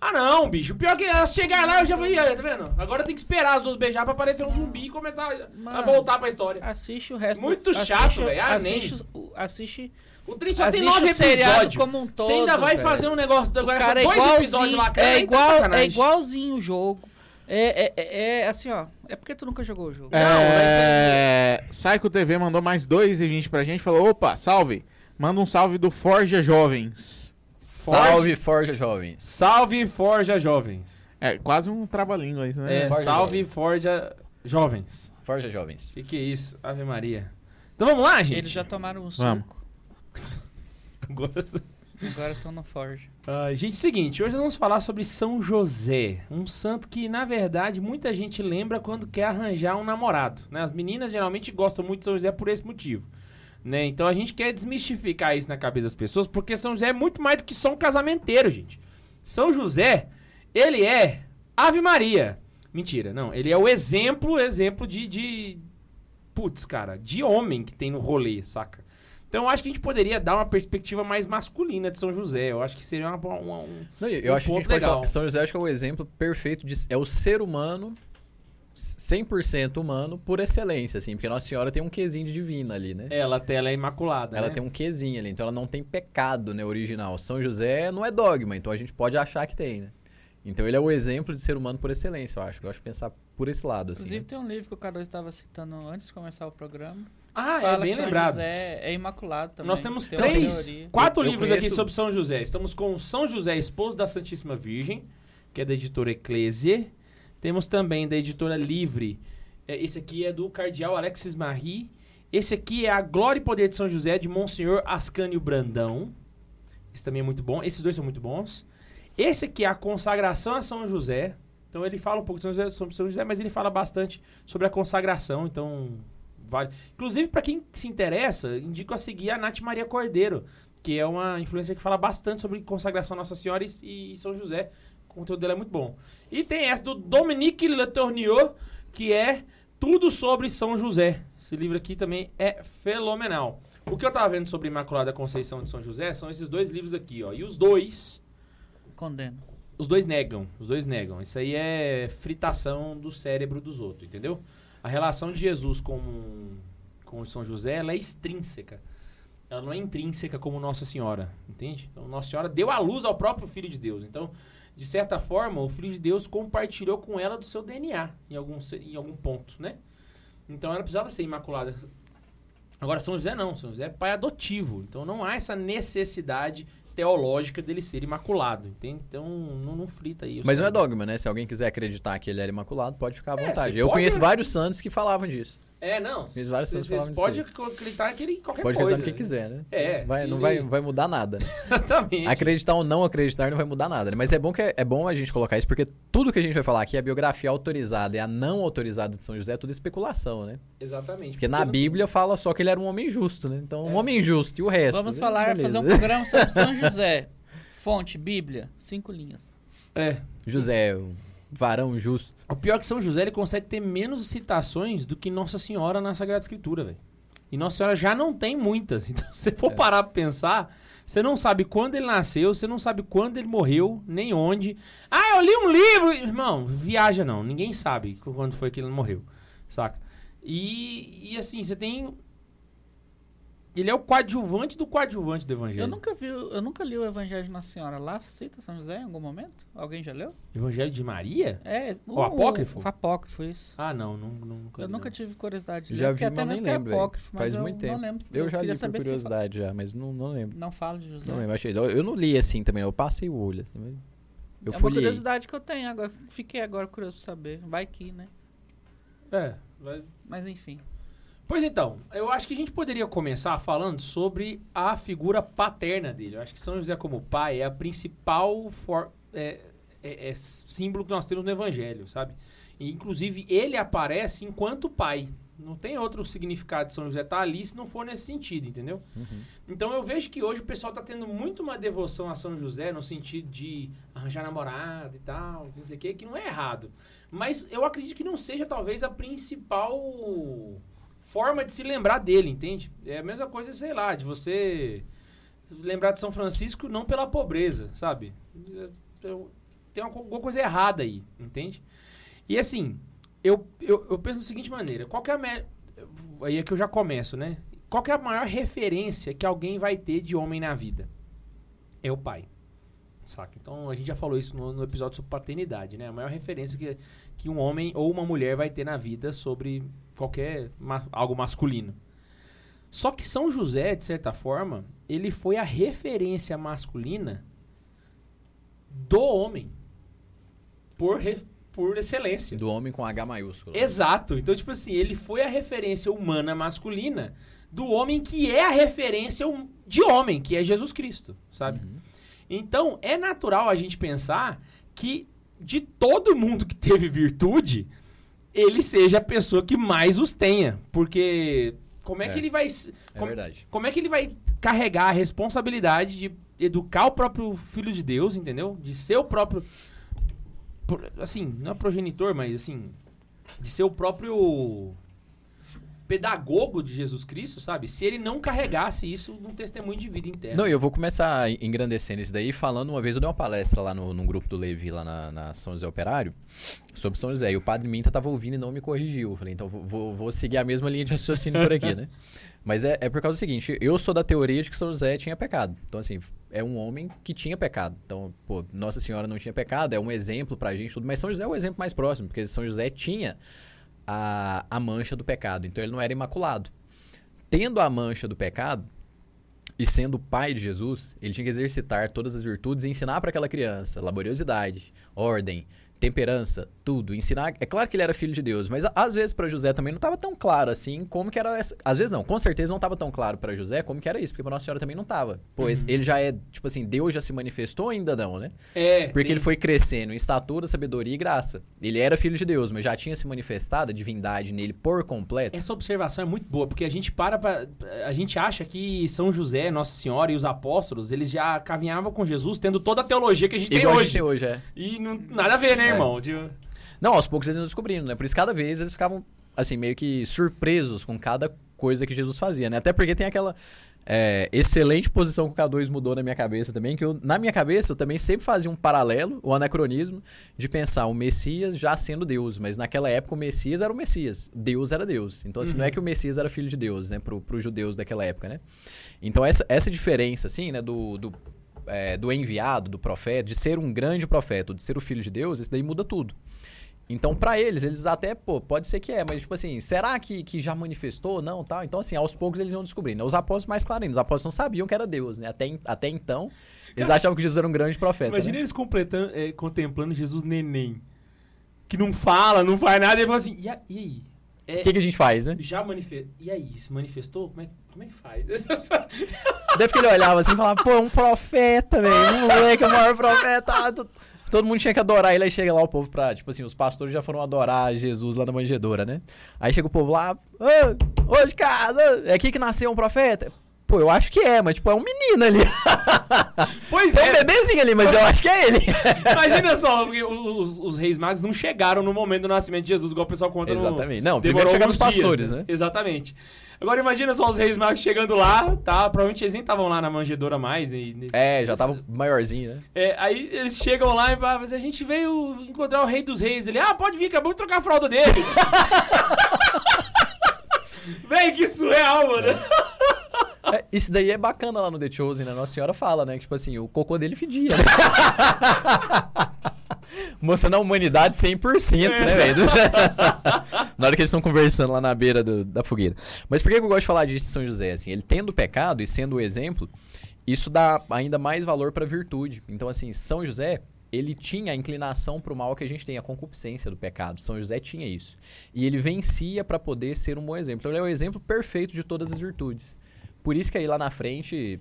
Ah, não, bicho. Pior é que elas chegar lá, eu já falei, "Aí, tá vendo? Agora tem que esperar as duas beijar pra aparecer um zumbi e começar a- a Mano. voltar pra história. Assiste o resto. Muito assiste- chato, velho. Ah, nem. assiste, o- assiste O Tri só tem nove episódios. como um todo, Você ainda vai velho. fazer um negócio agora Cara, é dois episódios lá, cara. é, tá igual, é igualzinho o jogo. É, é, é, é assim, ó. É porque tu nunca jogou o jogo. É, Psycho TV mandou mais dois e vinte pra gente. Falou: opa, salve. Manda um salve do Forja Jovens. Salve, Forja Jovens. Salve Forja Jovens. É quase um trava-língua isso, né? É, Forja salve Forja Jovens. Forja Jovens. O que, que é isso? Ave Maria. Então vamos lá, gente. Eles já tomaram um Vamos. suco. Gosto. Agora estão no Forge. Ah, gente, seguinte, hoje nós vamos falar sobre São José, um santo que, na verdade, muita gente lembra quando quer arranjar um namorado, né? As meninas geralmente gostam muito de São José por esse motivo, né? Então a gente quer desmistificar isso na cabeça das pessoas, porque São José é muito mais do que só um casamenteiro, gente. São José, ele é Ave Maria. Mentira, não, ele é o exemplo, exemplo de, de putz, cara, de homem que tem no rolê, saca? Então eu acho que a gente poderia dar uma perspectiva mais masculina de São José. Eu acho que seria uma, uma- um, Não, eu Um acho que a gente ponto pode legal. falar. São José acho que é o exemplo perfeito de. É o ser humano 100% humano por excelência, assim. Porque Nossa Senhora tem um quesinho de divina ali, né? Ela, ela é imaculada. Ela né? tem um quesinho ali, então ela não tem pecado, né, original. São José não é dogma, então a gente pode achar que tem, né? Então ele é o exemplo de ser humano por excelência, eu acho. Eu gosto de pensar por esse lado, assim. Inclusive né? tem um livro que o Carlos estava citando antes de começar o programa. Ah, é bem que São lembrado. José é imaculado também. Nós temos Tem três, quatro Eu- eu livros aqui conheço- sobre São José. Estamos com São José, esposo da Santíssima Virgem, que é da editora Eclésia. Temos também da editora Livre. É, Esse aqui é do cardeal Alexis Marie. Esse aqui é A Glória e Poder de São José, de Monsenhor Ascânio Brandão. Esse também é muito bom. Esses dois são muito bons. Esse aqui é A Consagração a São José. Então ele fala um pouco de São José, sobre São José, mas ele fala bastante sobre a consagração. Então, vale. Inclusive, para quem se interessa, indico a seguir a Nath Maria Cordeiro, que é uma influencer que fala bastante sobre consagração Nossa Senhora e, e São José. O conteúdo dela é muito bom. E tem essa do Dominique Letourneau, que é tudo sobre São José. Esse livro aqui também é fenomenal. O que eu tava vendo sobre Imaculada Conceição de São José são esses dois livros aqui, ó. E os dois, Condeno. os dois negam, os dois negam. Isso aí é fritação do cérebro dos outros, entendeu? A relação de Jesus com, com São José, ela é extrínseca. Ela não é intrínseca como Nossa Senhora, entende? Então, Nossa Senhora deu a luz ao próprio Filho de Deus. Então, de certa forma, o Filho de Deus compartilhou com ela do seu DNA em algum, em algum ponto, né? Então, ela precisava ser imaculada. Agora, São José não. São José é pai adotivo. Então, não há essa necessidade teológica dele ser imaculado, entende? Então, não, não frita aí. o Mas não é dogma, né? Se alguém quiser acreditar que ele era imaculado, pode ficar à É, vontade. você Eu pode- conheço vários santos que falavam disso. É, não. Fiz falavam pode acreditar que ele qualquer pode coisa. acreditar no que quiser, né? É, Vai, não ele- vai, vai mudar nada. né? Exatamente. Acreditar ou não acreditar não vai mudar nada, né? Mas é bom, que é bom a gente colocar isso, porque tudo que a gente vai falar aqui, a biografia autorizada e a não autorizada de São José, é tudo especulação, né? Exatamente. Porque na não- Bíblia fala só que ele era um homem justo, né? Então, um É. homem justo e o resto. Vamos né? falar, Beleza. fazer um programa sobre São José. Fonte, Bíblia, cinco linhas. É. José, o varão justo. O pior é que São José ele consegue ter menos citações do que Nossa Senhora na Sagrada Escritura, velho. E Nossa Senhora já não tem muitas. Então, se você for parar pra pensar, você não sabe quando ele nasceu, você não sabe quando ele morreu, nem onde. Ah, eu li um livro! Irmão, viaja não. Ninguém sabe quando foi que ele morreu, saca? E, e assim, você tem... Ele é o coadjuvante do coadjuvante do Evangelho. Eu nunca vi, eu nunca li o Evangelho de Nossa Senhora. Lá cita São José em algum momento? Alguém já leu? Evangelho de Maria? É, O apócrifo? O apócrifo, isso. Ah, não. não, não nunca Eu li, nunca não. tive curiosidade de Já ler, vi, porque até mas nem é lembro. velho. apócrifo, mas Faz eu muito tempo. não lembro. Eu já queria li por curiosidade já, mas não, não lembro. Não fala de José. Não lembro, achei. Eu, eu não li assim também, eu passei o olho. Assim, mas eu é uma curiosidade que eu tenho agora. Fiquei agora curioso pra saber. Vai que, né? É, vai... Mas enfim. Pois então, eu acho que a gente poderia começar falando sobre a figura paterna dele. Eu acho que São José como pai é a principal for- é, é- é símbolo que nós temos no Evangelho, sabe? E, inclusive, ele aparece enquanto pai. Não tem outro significado de São José estar ali se não for nesse sentido, entendeu? Uhum. Então eu vejo que hoje o pessoal está tendo muito uma devoção a São José no sentido de arranjar namorada e tal, não sei o que, que não é errado. Mas eu acredito que não seja talvez a principal forma de se lembrar dele, entende? É a mesma coisa, sei lá, de você lembrar de São Francisco não pela pobreza, sabe? Eu- tem uma- alguma coisa errada aí, entende? E assim, eu, eu, eu penso da seguinte maneira: qual é a. me- Aí é que eu já começo, né? Qual é a maior referência que alguém vai ter de homem na vida? É o pai. Saca? Então a gente já falou isso no, no episódio sobre paternidade, né? A maior referência que, que um homem ou uma mulher vai ter na vida sobre qualquer ma- algo masculino. Só que São José, de certa forma, ele foi a referência masculina do homem. Por, por excelência. Do homem com H maiúsculo. Exato. Então, tipo assim, ele foi a referência humana masculina do homem que é a referência de homem, que é Jesus Cristo, sabe? Então, é natural a gente pensar que de todo mundo que teve virtude, ele seja a pessoa que mais os tenha. Porque como é, É. que ele vai. É como- verdade. como é que ele vai carregar a responsabilidade de educar o próprio filho de Deus, entendeu? De ser o próprio. Assim, não é progenitor, mas assim. De ser o próprio pedagogo de Jesus Cristo, sabe? Se ele não carregasse isso num testemunho de vida interna. Não, e eu vou começar engrandecendo isso daí, falando uma vez, eu dei uma palestra lá no, grupo do Levi, lá na, na São José Operário, sobre São José. E o padre Minta tava ouvindo e não me corrigiu. Eu falei, então vou, vou, vou seguir a mesma linha de raciocínio por aqui, né? Mas é, é por causa do seguinte, eu sou da teoria de que São José tinha pecado. Então, assim, é um homem que tinha pecado. Então, pô, Nossa Senhora não tinha pecado, é um exemplo pra gente, tudo. Mas São José é o exemplo mais próximo, porque São José tinha a, a mancha do pecado. Então, ele não era imaculado. Tendo a mancha do pecado, e sendo pai de Jesus, ele tinha que exercitar todas as virtudes e ensinar para aquela criança laboriosidade, ordem, temperança, tudo. Ensinar. É claro que ele era filho de Deus, mas a- às vezes para José também não estava tão claro assim como que era essa. Às vezes não, com certeza não estava tão claro para José como que era isso, porque para Nossa Senhora também não estava. Pois ele já é, tipo assim, Deus já se manifestou ainda não, né? É. Porque tem- ele foi crescendo em estatura, sabedoria e graça. Ele era filho de Deus, mas já tinha se manifestado a divindade nele por completo. Essa observação é muito boa, porque a gente para pra, A gente acha que São José, Nossa Senhora e os apóstolos, eles já caminhavam com Jesus tendo toda a teologia que a gente tem a hoje. gente tem hoje, é. E não, nada a ver, né, É. irmão? Tipo, Não, aos poucos eles iam descobrindo, né? Por isso, cada vez eles ficavam, assim, meio que surpresos com cada coisa que Jesus fazia, né? Até porque tem aquela é, excelente posição que o K2 mudou na minha cabeça também, que eu, na minha cabeça eu também sempre fazia um paralelo, o anacronismo, de pensar o Messias já sendo Deus, mas naquela época o Messias era o Messias, Deus era Deus. Então, assim, não é que o Messias era filho de Deus, né? Pro, pros judeus daquela época, né? Então, essa, essa diferença, assim, né, do... do é, do enviado, do profeta, de ser um grande profeta, de ser o filho de Deus, isso daí muda tudo. Então, pra eles, eles até, pô, pode ser que é, mas, tipo assim, será que, que já manifestou? Não, tal. Então, assim, aos poucos eles iam descobrindo. Os apóstolos mais claro ainda, os apóstolos não sabiam que era Deus, né? Até, até então, eles achavam que Jesus era um grande profeta. Imagina né? eles completando, é, contemplando Jesus neném. Que não fala, não faz nada, e fala assim, e, aí? É, O que, que a gente faz, né? Já manifestou. E aí, se manifestou? Como é, como é que faz? Deve que ele olhava assim e falava, pô, é um profeta, velho. Um moleque, é o maior profeta. To- Todo mundo tinha que adorar ele, aí chega lá o povo pra, tipo assim, os pastores já foram adorar Jesus lá na manjedoura, né? Aí chega o povo lá, ô, ô de casa, é aqui que nasceu um profeta? Pô, eu acho que é, mas tipo, é um menino ali. pois É um é, bebezinho ali, mas eu acho que é ele. imagina só, porque os, os reis magos não chegaram no momento do nascimento de Jesus, igual o pessoal conta no... Exatamente. Não, Demorou primeiro chegaram os pastores, dias, né? Exatamente. Agora imagina só os reis magos chegando lá, tá? Provavelmente eles nem estavam lá na manjedoura mais. E, É, já tava maiorzinho, né? É, aí eles chegam lá e falam, mas a gente veio encontrar o rei dos reis. Ele, ah, pode vir, acabou de trocar a fralda dele. Véi, que surreal, mano. É, isso daí é bacana lá no The Chosen, né? Nossa Senhora fala, né? Que, tipo assim, o cocô dele fedia, né? Mostrando a humanidade 100%, né, velho? na hora que eles estão conversando lá na beira do- da fogueira. Mas por que eu gosto de falar disso de São José? Assim, ele tendo o pecado e sendo o exemplo, isso dá ainda mais valor pra virtude. Então, assim, São José, ele tinha a inclinação pro mal que a gente tem, a concupiscência do pecado. São José tinha isso. E ele vencia pra poder ser um bom exemplo. Então, ele é o exemplo perfeito de todas as virtudes. Por isso que aí lá na frente,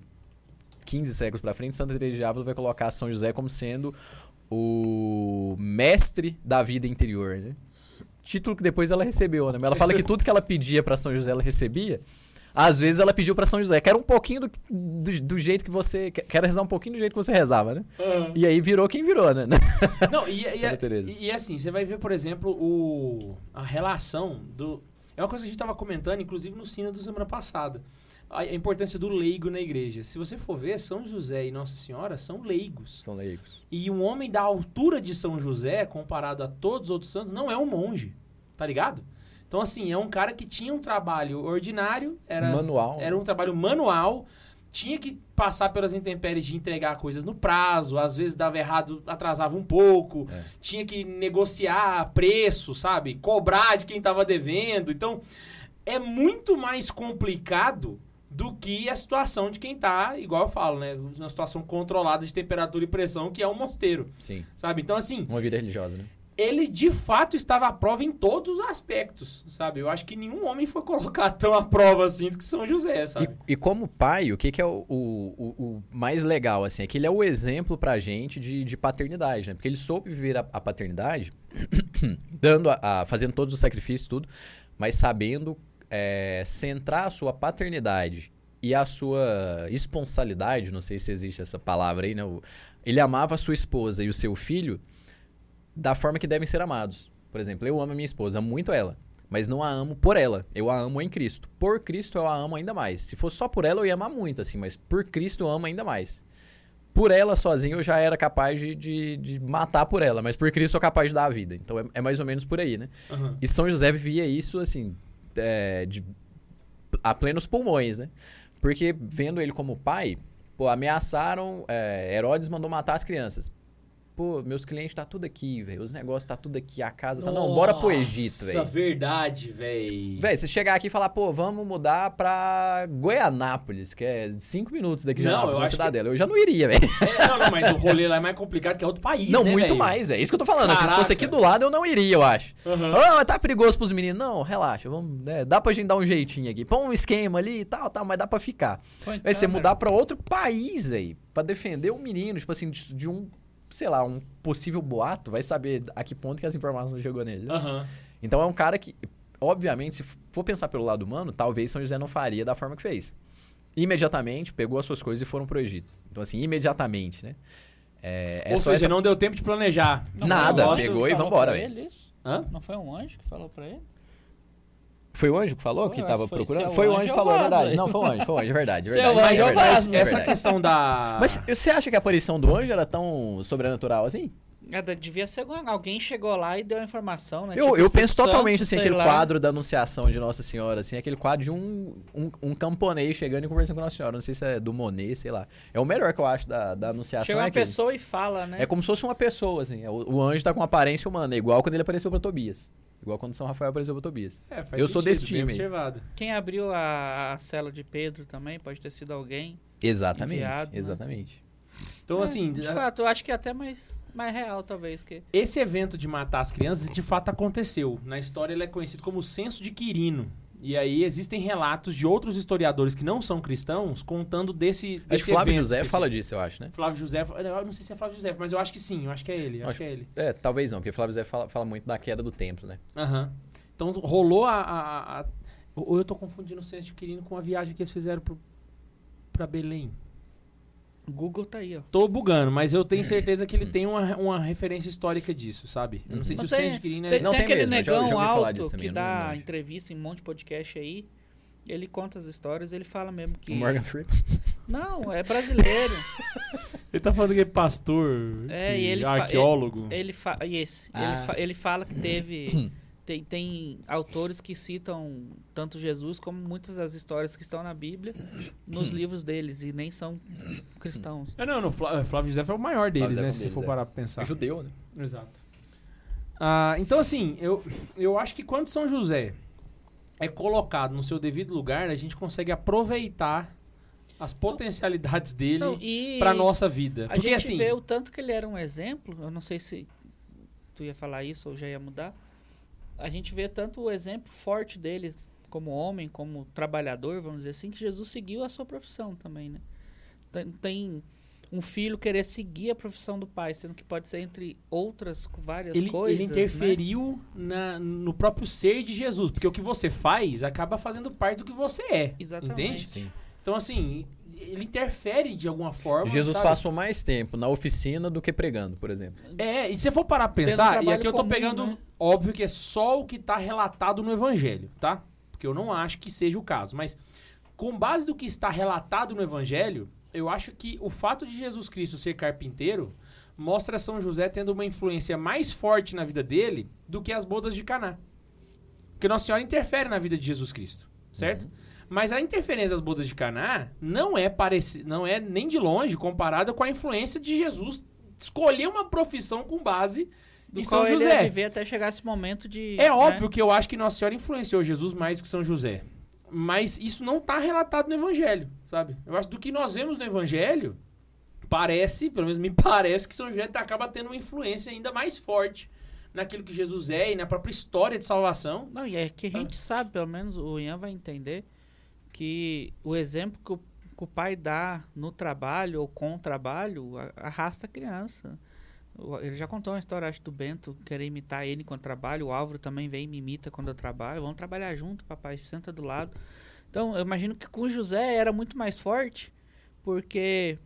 15 séculos pra frente, Santa Teresa de Ávila vai colocar São José como sendo o mestre da vida interior, né? Título que depois ela recebeu, né? Mas ela fala que tudo que ela pedia pra São José ela recebia. Às vezes ela pediu pra São José, quero um pouquinho do, do, do jeito que você. Quero rezar um pouquinho do jeito que você rezava, né? E aí virou quem virou, né? Não, e, e, Santa Teresa. e, e assim, você vai ver, por exemplo, o, a relação do. É uma coisa que a gente tava comentando, inclusive no sino da semana passada. A importância do leigo na igreja. Se você for ver, São José e Nossa Senhora são leigos. São leigos. E um homem da altura de São José, comparado a todos os outros santos, não é um monge. Tá ligado? Então, assim, é um cara que tinha um trabalho ordinário, era, Manual, era um trabalho manual, tinha que passar pelas intempéries de entregar coisas no prazo, às vezes dava errado, atrasava um pouco, É. tinha que negociar preço, sabe? Cobrar de quem tava devendo. Então, é muito mais complicado do que a situação de quem tá, igual eu falo, né? Uma situação controlada de temperatura e pressão, que é um mosteiro, Sim. sabe? Então, assim, Uma vida religiosa, né? ele de fato estava à prova em todos os aspectos, sabe? Eu acho que nenhum homem foi colocar tão à prova assim do que São José, sabe? E, e como pai, o que, que é o, o, o- o mais legal, assim? É que ele é o exemplo pra gente de, de paternidade, né? Porque ele soube viver a, a paternidade, dando a, a- fazendo todos os sacrifícios, tudo, mas sabendo é, centrar a sua paternidade e a sua esponsalidade, não sei se existe essa palavra aí, né? Ele amava a sua esposa e o seu filho da forma que devem ser amados. Por exemplo, eu amo a minha esposa, amo muito ela, mas não a amo por ela, eu a amo em Cristo. Por Cristo eu a amo ainda mais. Se fosse só por ela eu ia amar muito, assim, mas por Cristo eu amo ainda mais. Por ela sozinho eu já era capaz de, de, de matar por ela, mas por Cristo eu sou capaz de dar a vida. Então é, é mais ou menos por aí, né? Aham. E São José vivia isso, assim, é, de, a plenos pulmões, né? Porque vendo ele como pai, pô, ameaçaram, é, Herodes mandou matar as crianças. Pô, meus clientes tá tudo aqui, velho. Os negócios tá tudo aqui, a casa tá. Não, bora pro Egito, Nossa, velho. verdade, velho. Véi, você chegar aqui e falar, pô, vamos mudar pra Goianápolis, que é cinco minutos daqui de Anápolis, eu na acho que- cidadela. Eu já não iria, velho. É, não, não, mas o rolê lá é mais complicado que é outro país, Não, né, muito velho? mais, velho. Isso que eu tô falando. assim, se fosse aqui do lado, eu não iria, eu acho. Aham. Ah, mas tá perigoso pros meninos. Não, relaxa. Vamos, né, dá pra gente dar um jeitinho aqui. Põe um esquema ali e tal, tal, mas dá pra ficar. Vai câmera. mudar pra outro país, velho. Pra defender o menino, tipo assim, de, de um, sei lá, um possível boato. Vai saber a que ponto que as informações chegou nele. né? Aham. Então é um cara que, obviamente, se for pensar pelo lado humano, talvez São José não faria da forma que fez. Imediatamente pegou as suas coisas e foram pro Egito. Então, assim, imediatamente, né? É, é Ou só seja, essa- não deu tempo de planejar. Não Nada, pegou e vambora, ele isso? Hã? Não foi um anjo que falou pra ele? Foi o anjo que falou Foi, que eu tava acho que foi. procurando? É Foi o anjo, que eu falou, é verdade. Não, foi o anjo, foi o anjo, é verdade, é é verdade. anjo, é é essa questão da... Mas você acha que a aparição do anjo era tão sobrenatural assim? É, devia ser alguém chegou lá e deu a informação, né? Eu, Tipo, eu penso totalmente assim, aquele lá. quadro da Anunciação de Nossa Senhora, assim, aquele quadro de um, um, um camponês chegando e conversando com Nossa Senhora. Não sei se é do Monet, sei lá. É o melhor que eu acho da, da Anunciação. Chega é uma aquele. pessoa e fala, né? É como se fosse uma pessoa, assim. O, o anjo tá com aparência humana, é igual quando ele apareceu pra Tobias. Igual quando São Rafael apareceu pra Tobias. É, faz Eu sou desse time. Quem abriu a, a cela de Pedro também pode ter sido alguém. Exatamente. Enviado, né? exatamente. Então, É, assim, De fato, eu acho que é até mais, mais real, talvez. Que... esse evento de matar as crianças de fato aconteceu. Na história ele é conhecido como censo de Quirino. E aí existem relatos de outros historiadores que não são cristãos contando desse, Acho desse que Flávio evento José específico. fala disso, eu acho, né? Flávio José, eu não sei se é Flávio José, mas eu acho que sim, eu acho que é ele, acho, Acho- que é ele. É, talvez não, porque Flávio José fala, fala muito da queda do templo, né? Aham. Então rolou a, a- a- Ou eu tô confundindo o censo de Quirino com a viagem que eles fizeram pro, pra Belém. O Google tá aí, ó. Tô bugando, mas eu tenho certeza que ele tem uma, uma referência histórica disso, sabe? Eu não sei se o de Quirino é... Tem, Não tem tem aquele mesmo, já- negão já ouvi falar alto disso também, que lembro dá entrevista em um monte de podcast aí. Ele conta as histórias, ele fala mesmo que. O Morgan Freeman. Não, é brasileiro. Ele tá falando que é pastor, É, que e ele fa- arqueólogo. ele fa... e esse. Ah. Ele, fa- ele fala que teve. tem, tem autores que citam tanto Jesus como muitas das histórias que estão na Bíblia nos livros deles e nem são cristãos. É, não, no Flá- Flávio José foi o maior deles, né? Se deles, for é. parar pra pensar. Judeu, né? Exato. Ah, então, assim, eu, eu acho que quando São José é colocado no seu devido lugar, a gente consegue aproveitar as potencialidades dele pra nossa vida. a Porque, gente assim, vê o tanto que ele era um exemplo. Eu não sei se tu ia falar isso ou já ia mudar. A gente vê tanto o exemplo forte dele como homem, como trabalhador, vamos dizer assim, que Jesus seguiu a sua profissão também, né? Tem, tem um filho querer seguir a profissão do pai, sendo que pode ser entre outras várias ele, coisas. ele né? interferiu na- no próprio ser de Jesus. Porque o que você faz acaba fazendo parte do que você é. Exatamente. Entende? Sim. Então, assim, ele interfere de alguma forma. Jesus sabe? passou mais tempo na oficina do que pregando, por exemplo. É, e se você for parar pra um pensar, e aqui eu tô comum, pegando, né? óbvio que é só o que tá relatado no Evangelho, tá? Porque eu não acho que seja o caso, mas com base do que está relatado no Evangelho, eu acho que o fato de Jesus Cristo ser carpinteiro mostra São José tendo uma influência mais forte na vida dele do que as bodas de Caná. Porque Nossa Senhora interfere na vida de Jesus Cristo, certo? Mas a interferência das bodas de Caná não é pareci não é nem de longe comparada com a influência de Jesus escolher uma profissão com base Do em São ele José. viver até chegar esse momento de. É né? óbvio que eu acho que Nossa Senhora influenciou Jesus mais que São José. Mas isso não está relatado no Evangelho, sabe? Eu acho que do que nós vemos no Evangelho, parece, pelo menos me parece, que São José tá- acaba tendo uma influência ainda mais forte naquilo que Jesus é e na própria história de salvação. Não, e é que a gente sabe, pelo menos o Ian vai entender, que o exemplo que o, que o pai dá no trabalho ou com o trabalho arrasta a criança. Ele já contou uma história, acho, do Bento querer imitar ele enquanto trabalho. O Álvaro também vem e me imita quando eu trabalho. Vamos trabalhar junto, papai, senta do lado. Então, eu imagino que com o José era muito mais forte, porque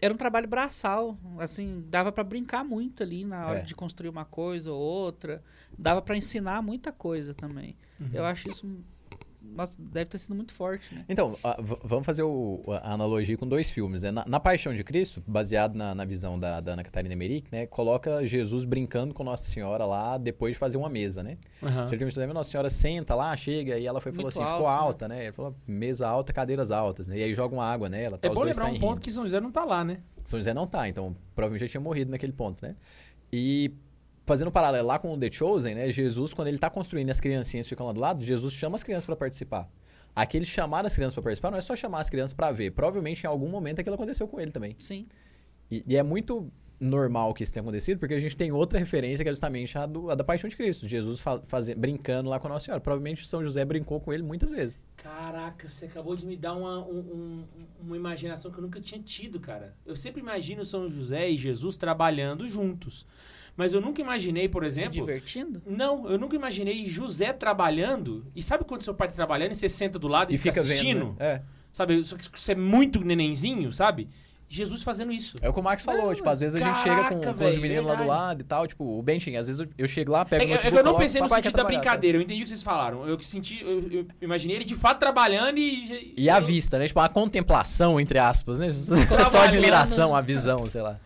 era um trabalho braçal. Assim, dava pra brincar muito ali na hora É. de construir uma coisa ou outra. Dava pra ensinar muita coisa também. Uhum. Eu acho isso. Nossa, deve ter sido muito forte, né? Então, a- vamos fazer o- a analogia com dois filmes. Né? Na, na Paixão de Cristo, baseado na, na visão da, da Ana Catarina Emerick, né? Coloca Jesus brincando com Nossa Senhora lá depois de fazer uma mesa, né? Lembra, Nossa Senhora senta lá, chega, e ela foi falou Muito assim, ficou alto, né? alta, né? Ele falou, mesa alta, cadeiras altas, né? E aí joga uma água nela, tá, É os bom dois lembrar um saem ponto rindo. que São José não tá lá, né? São José não tá, então provavelmente já tinha morrido naquele ponto, né? E fazendo um paralelo lá com o The Chosen, né? Jesus, quando ele tá construindo as criancinhas ficam lá do lado, Jesus chama as crianças pra participar. Aquele chamar as crianças pra participar não é só chamar as crianças pra ver. Provavelmente em algum momento aquilo aconteceu com ele também. Sim. E, e é muito normal que isso tenha acontecido, porque a gente tem outra referência que é justamente a, do- a da Paixão de Cristo. Jesus fa brincando lá com a Nossa Senhora. Provavelmente São José brincou com ele muitas vezes. Caraca, você acabou de me dar uma, um- um- uma imaginação que eu nunca tinha tido, cara. Eu sempre imagino São José e Jesus trabalhando juntos. Mas eu nunca imaginei, por Se exemplo. divertindo? Não, eu nunca imaginei José trabalhando. E sabe quando seu pai tá trabalhando e você senta do lado e, E fica, fica assistindo? vendo. Né? É. Sabe? Só que você é muito nenenzinho, sabe? Jesus fazendo isso. É o que o Max falou, tipo, às vezes a gente chega com, Caraca, com os velho, meninos lá do lado e tal, tipo, o Bentinho, às vezes eu, eu chego lá, É, pego é- o é notebook, que eu não coloco, pensei no papai quer sentido da tá? brincadeira, eu entendi o que vocês falaram. Eu que senti, eu, eu imaginei ele de fato trabalhando e. E a vista, né? Tipo, a contemplação, entre aspas, né? Só admiração, a visão, sei lá.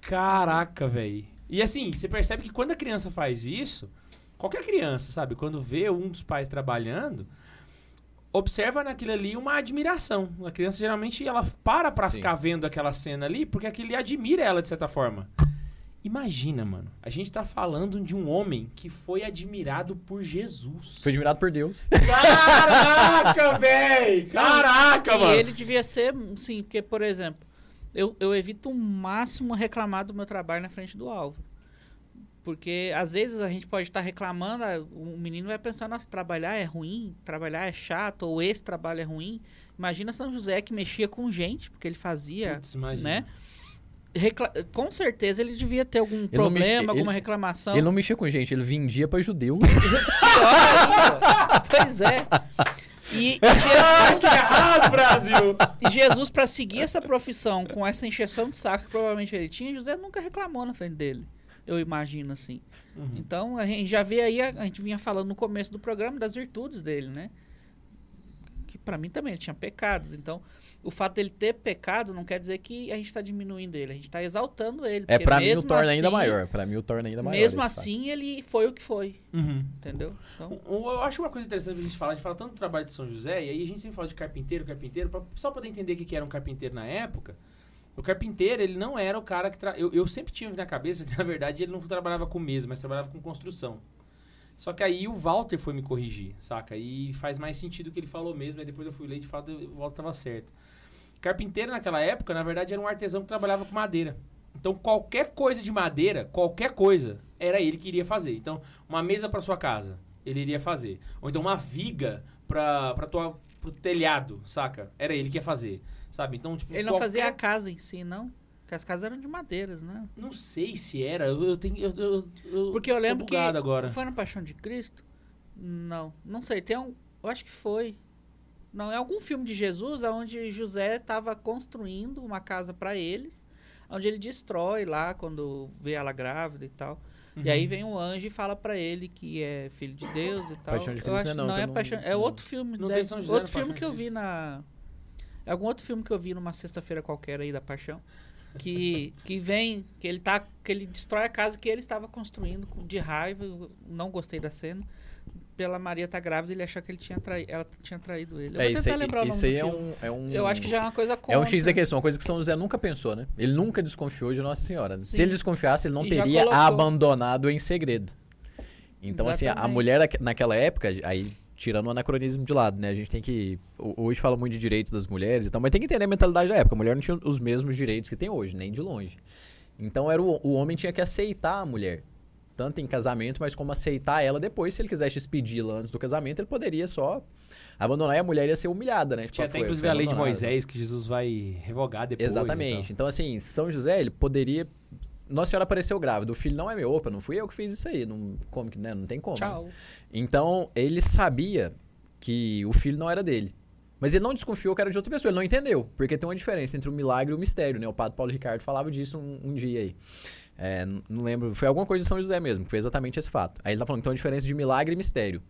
Caraca, velho. E assim, você percebe que quando a criança faz isso, qualquer criança, sabe, quando vê um dos pais trabalhando, observa naquilo ali uma admiração. A criança geralmente ela para pra Sim. ficar vendo aquela cena ali, porque aquilo admira ela de certa forma. Imagina, mano, a gente tá falando de um homem que foi admirado por Jesus. Foi admirado por Deus. Caraca, velho! Caraca, e mano! ele devia ser, sim, porque, por exemplo, eu, eu evito o máximo reclamar do meu trabalho na frente do Álvaro. Porque às vezes a gente pode estar reclamando, ah, o menino vai pensar, nossa, trabalhar é ruim, trabalhar é chato, ou esse trabalho é ruim. Imagina São José que mexia com gente, porque ele fazia, Putz, né? Recla- Com certeza ele devia ter algum mexe- problema, ele- alguma reclamação. Ele não mexia com gente, ele vendia pra judeu. Pois é. E, Jesus, Brasil! E Jesus, pra seguir essa profissão com essa encheção de saco que provavelmente ele tinha, José nunca reclamou na frente dele. Eu imagino assim. Uhum. Então, a gente já vê aí, a, a gente vinha falando no começo do programa das virtudes dele, né? Pra mim também ele tinha pecados. Então, o fato dele ter pecado não quer dizer que a gente tá diminuindo ele, a gente tá exaltando ele. É, pra mim o torna ainda assim- maior. Pra mim o torna ainda maior. Mesmo esse fato. assim, ele foi o que foi, Uhum. entendeu? Então, Eu acho uma coisa interessante pra gente falar, a gente fala tanto do trabalho de São José, e aí a gente sempre fala de carpinteiro, carpinteiro, pra só poder entender o que era um carpinteiro na época. O carpinteiro, ele não era o cara que... Tra... Eu, eu sempre tinha na cabeça que, na verdade, ele não trabalhava com mesa, mas trabalhava com construção. Só que aí o Walter foi me corrigir, saca? E faz mais sentido o que ele falou mesmo, aí depois eu fui ler e de fato o Walter tava certo. Carpinteiro naquela época, na verdade, era um artesão que trabalhava com madeira. Então, qualquer coisa de madeira, qualquer coisa, era ele que iria fazer. Então, uma mesa para sua casa, ele iria fazer. Ou então uma viga para para tua pro telhado, saca? Era ele que ia fazer, sabe? Então, tipo, ele não qualquer- fazia a casa em si, não? Porque as casas eram de madeiras, né? Não sei se era, eu, eu tenho eu, eu, eu Porque eu lembro que agora. foi na Paixão de Cristo? Não, não sei. Tem um, eu acho que foi. Não, é algum filme de Jesus onde José estava construindo uma casa para eles, onde ele destrói lá quando vê ela grávida e tal. E aí vem um anjo e fala pra ele que é filho de Deus e tal. Paixão de eu Cristo acho, não, não, que é não- paixão, é não- outro filme, Não deve- tem São José outro filme que eu vi na é algum outro filme que eu vi numa sexta-feira qualquer aí da Paixão. Que, que vem, que ele tá. Que ele destrói a casa que ele estava construindo de raiva. Não gostei da cena. Pela Maria tá grávida, ele achou que ele tinha trai, ela tinha traído ele. Eu É, vou isso tentar aí, lembrar o isso aí é um, é um. Eu acho que já é uma coisa É contra. um X da questão, uma coisa que São José nunca pensou, né? Ele nunca desconfiou de Nossa Senhora. Sim. Se ele desconfiasse, ele não E teria abandonado em segredo. Então, assim, a- a Exatamente. mulher naque- naquela época, aí tirando o anacronismo de lado, né? A gente tem que. ho- Hoje fala muito de direitos das mulheres e tal, mas tem que entender a mentalidade da época. A mulher não tinha os mesmos direitos que tem hoje, nem de longe. Então era o, o homem tinha que aceitar a mulher. Tanto em casamento, mas como aceitar ela depois. Se ele quisesse despedi-la antes do casamento, ele poderia só abandonar e a mulher ia ser humilhada, né? Tipo, Tinha até foi- inclusive foi a lei de. Moisés que Jesus vai revogar depois. Exatamente. Então, assim, São José, ele poderia. Nossa Senhora apareceu grávida. O filho não é meu. Opa, não fui eu que fiz isso aí. Não, como que, né? não tem como. né? Tchau. Então, ele sabia que o filho não era dele. Mas ele não desconfiou que era de outra pessoa. Ele não entendeu. Porque tem uma diferença entre o milagre e o mistério, né? O padre Paulo Ricardo falava disso um, um dia aí. É, não lembro. Foi alguma coisa de São José mesmo. que Foi exatamente esse fato. Aí ele tá falando então a diferença de milagre e mistério.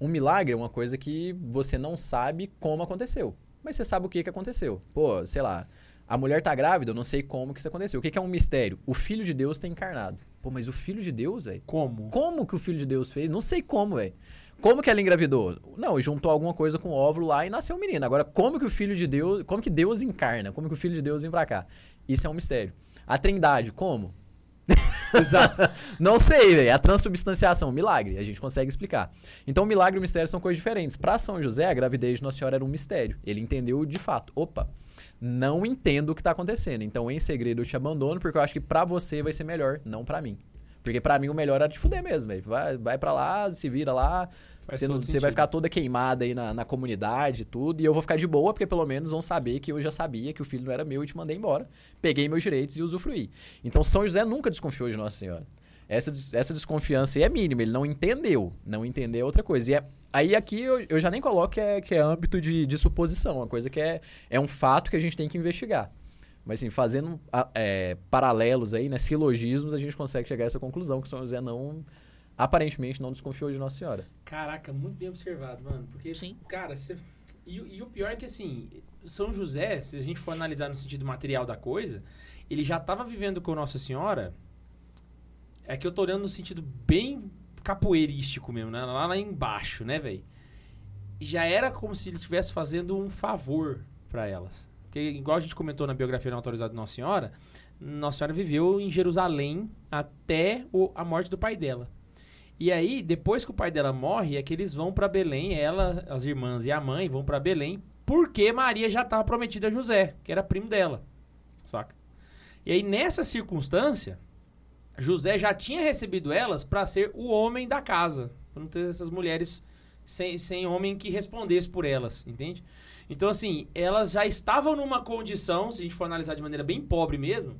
Um milagre é uma coisa que você não sabe como aconteceu. Mas você sabe o que, que aconteceu. Pô, sei lá. A mulher tá grávida, eu não sei como que isso aconteceu. O que, que é um mistério? O Filho de Deus tá encarnado. Pô, mas o Filho de Deus, velho? Como? Como que o filho de Deus fez? Não sei como, velho. Como que ela engravidou? Não, juntou alguma coisa com o óvulo lá e nasceu um menino. Agora, como que o filho de Deus. Como que Deus encarna? Como que o filho de Deus vem pra cá? Isso é um mistério. A trindade, como? Exato. Não sei, velho. A transubstanciação, milagre. A gente consegue explicar. Então, milagre e mistério são coisas diferentes. Pra São José, a gravidez de Nossa Senhora era um mistério. Ele entendeu de fato. Opa, não entendo o que tá acontecendo. Então, em segredo, eu te abandono, porque eu acho que pra você vai ser melhor, não pra mim. Porque pra mim o melhor era te fuder mesmo. Vai, vai pra lá, se vira lá. Faz Você, não- você vai ficar toda queimada aí na, na comunidade e tudo. E eu vou ficar de boa, porque pelo menos vão saber que eu já sabia que o filho não era meu e te mandei embora. Peguei meus direitos e usufruí. Então São José nunca desconfiou de Nossa Senhora. Essa, essa desconfiança aí é mínima, ele não entendeu. Não entender é outra coisa. E é- aí aqui eu, eu já nem coloco que é, que é âmbito de, de suposição, uma coisa que é, é um fato que a gente tem que investigar. Mas assim, fazendo é, paralelos aí, né, silogismos, a gente consegue chegar a essa conclusão que São José não, aparentemente, não desconfiou de Nossa Senhora. Caraca, muito bem observado, mano. Porque, Sim. cara, você. E, o- e o pior é que, assim, São José, se a gente for analisar no sentido material da coisa, ele já tava vivendo com Nossa Senhora. É que eu tô olhando no sentido bem capoeirístico mesmo, né? Lá, lá embaixo, né, velho? Já era como se ele estivesse fazendo um favor pra elas. Porque, igual a gente comentou na biografia não autorizada de Nossa Senhora, Nossa Senhora viveu em Jerusalém até o- a morte do pai dela. E aí, depois que o pai dela morre, é que eles vão pra Belém, ela, as irmãs e a mãe vão pra Belém, porque Maria já estava prometida a José, que era primo dela. Saca? E aí, nessa circunstância, José já tinha recebido elas pra ser o homem da casa. Pra não ter essas mulheres sem, sem homem que respondesse por elas, entende? Então, assim, elas já estavam numa condição, se a gente for analisar de maneira bem pobre mesmo,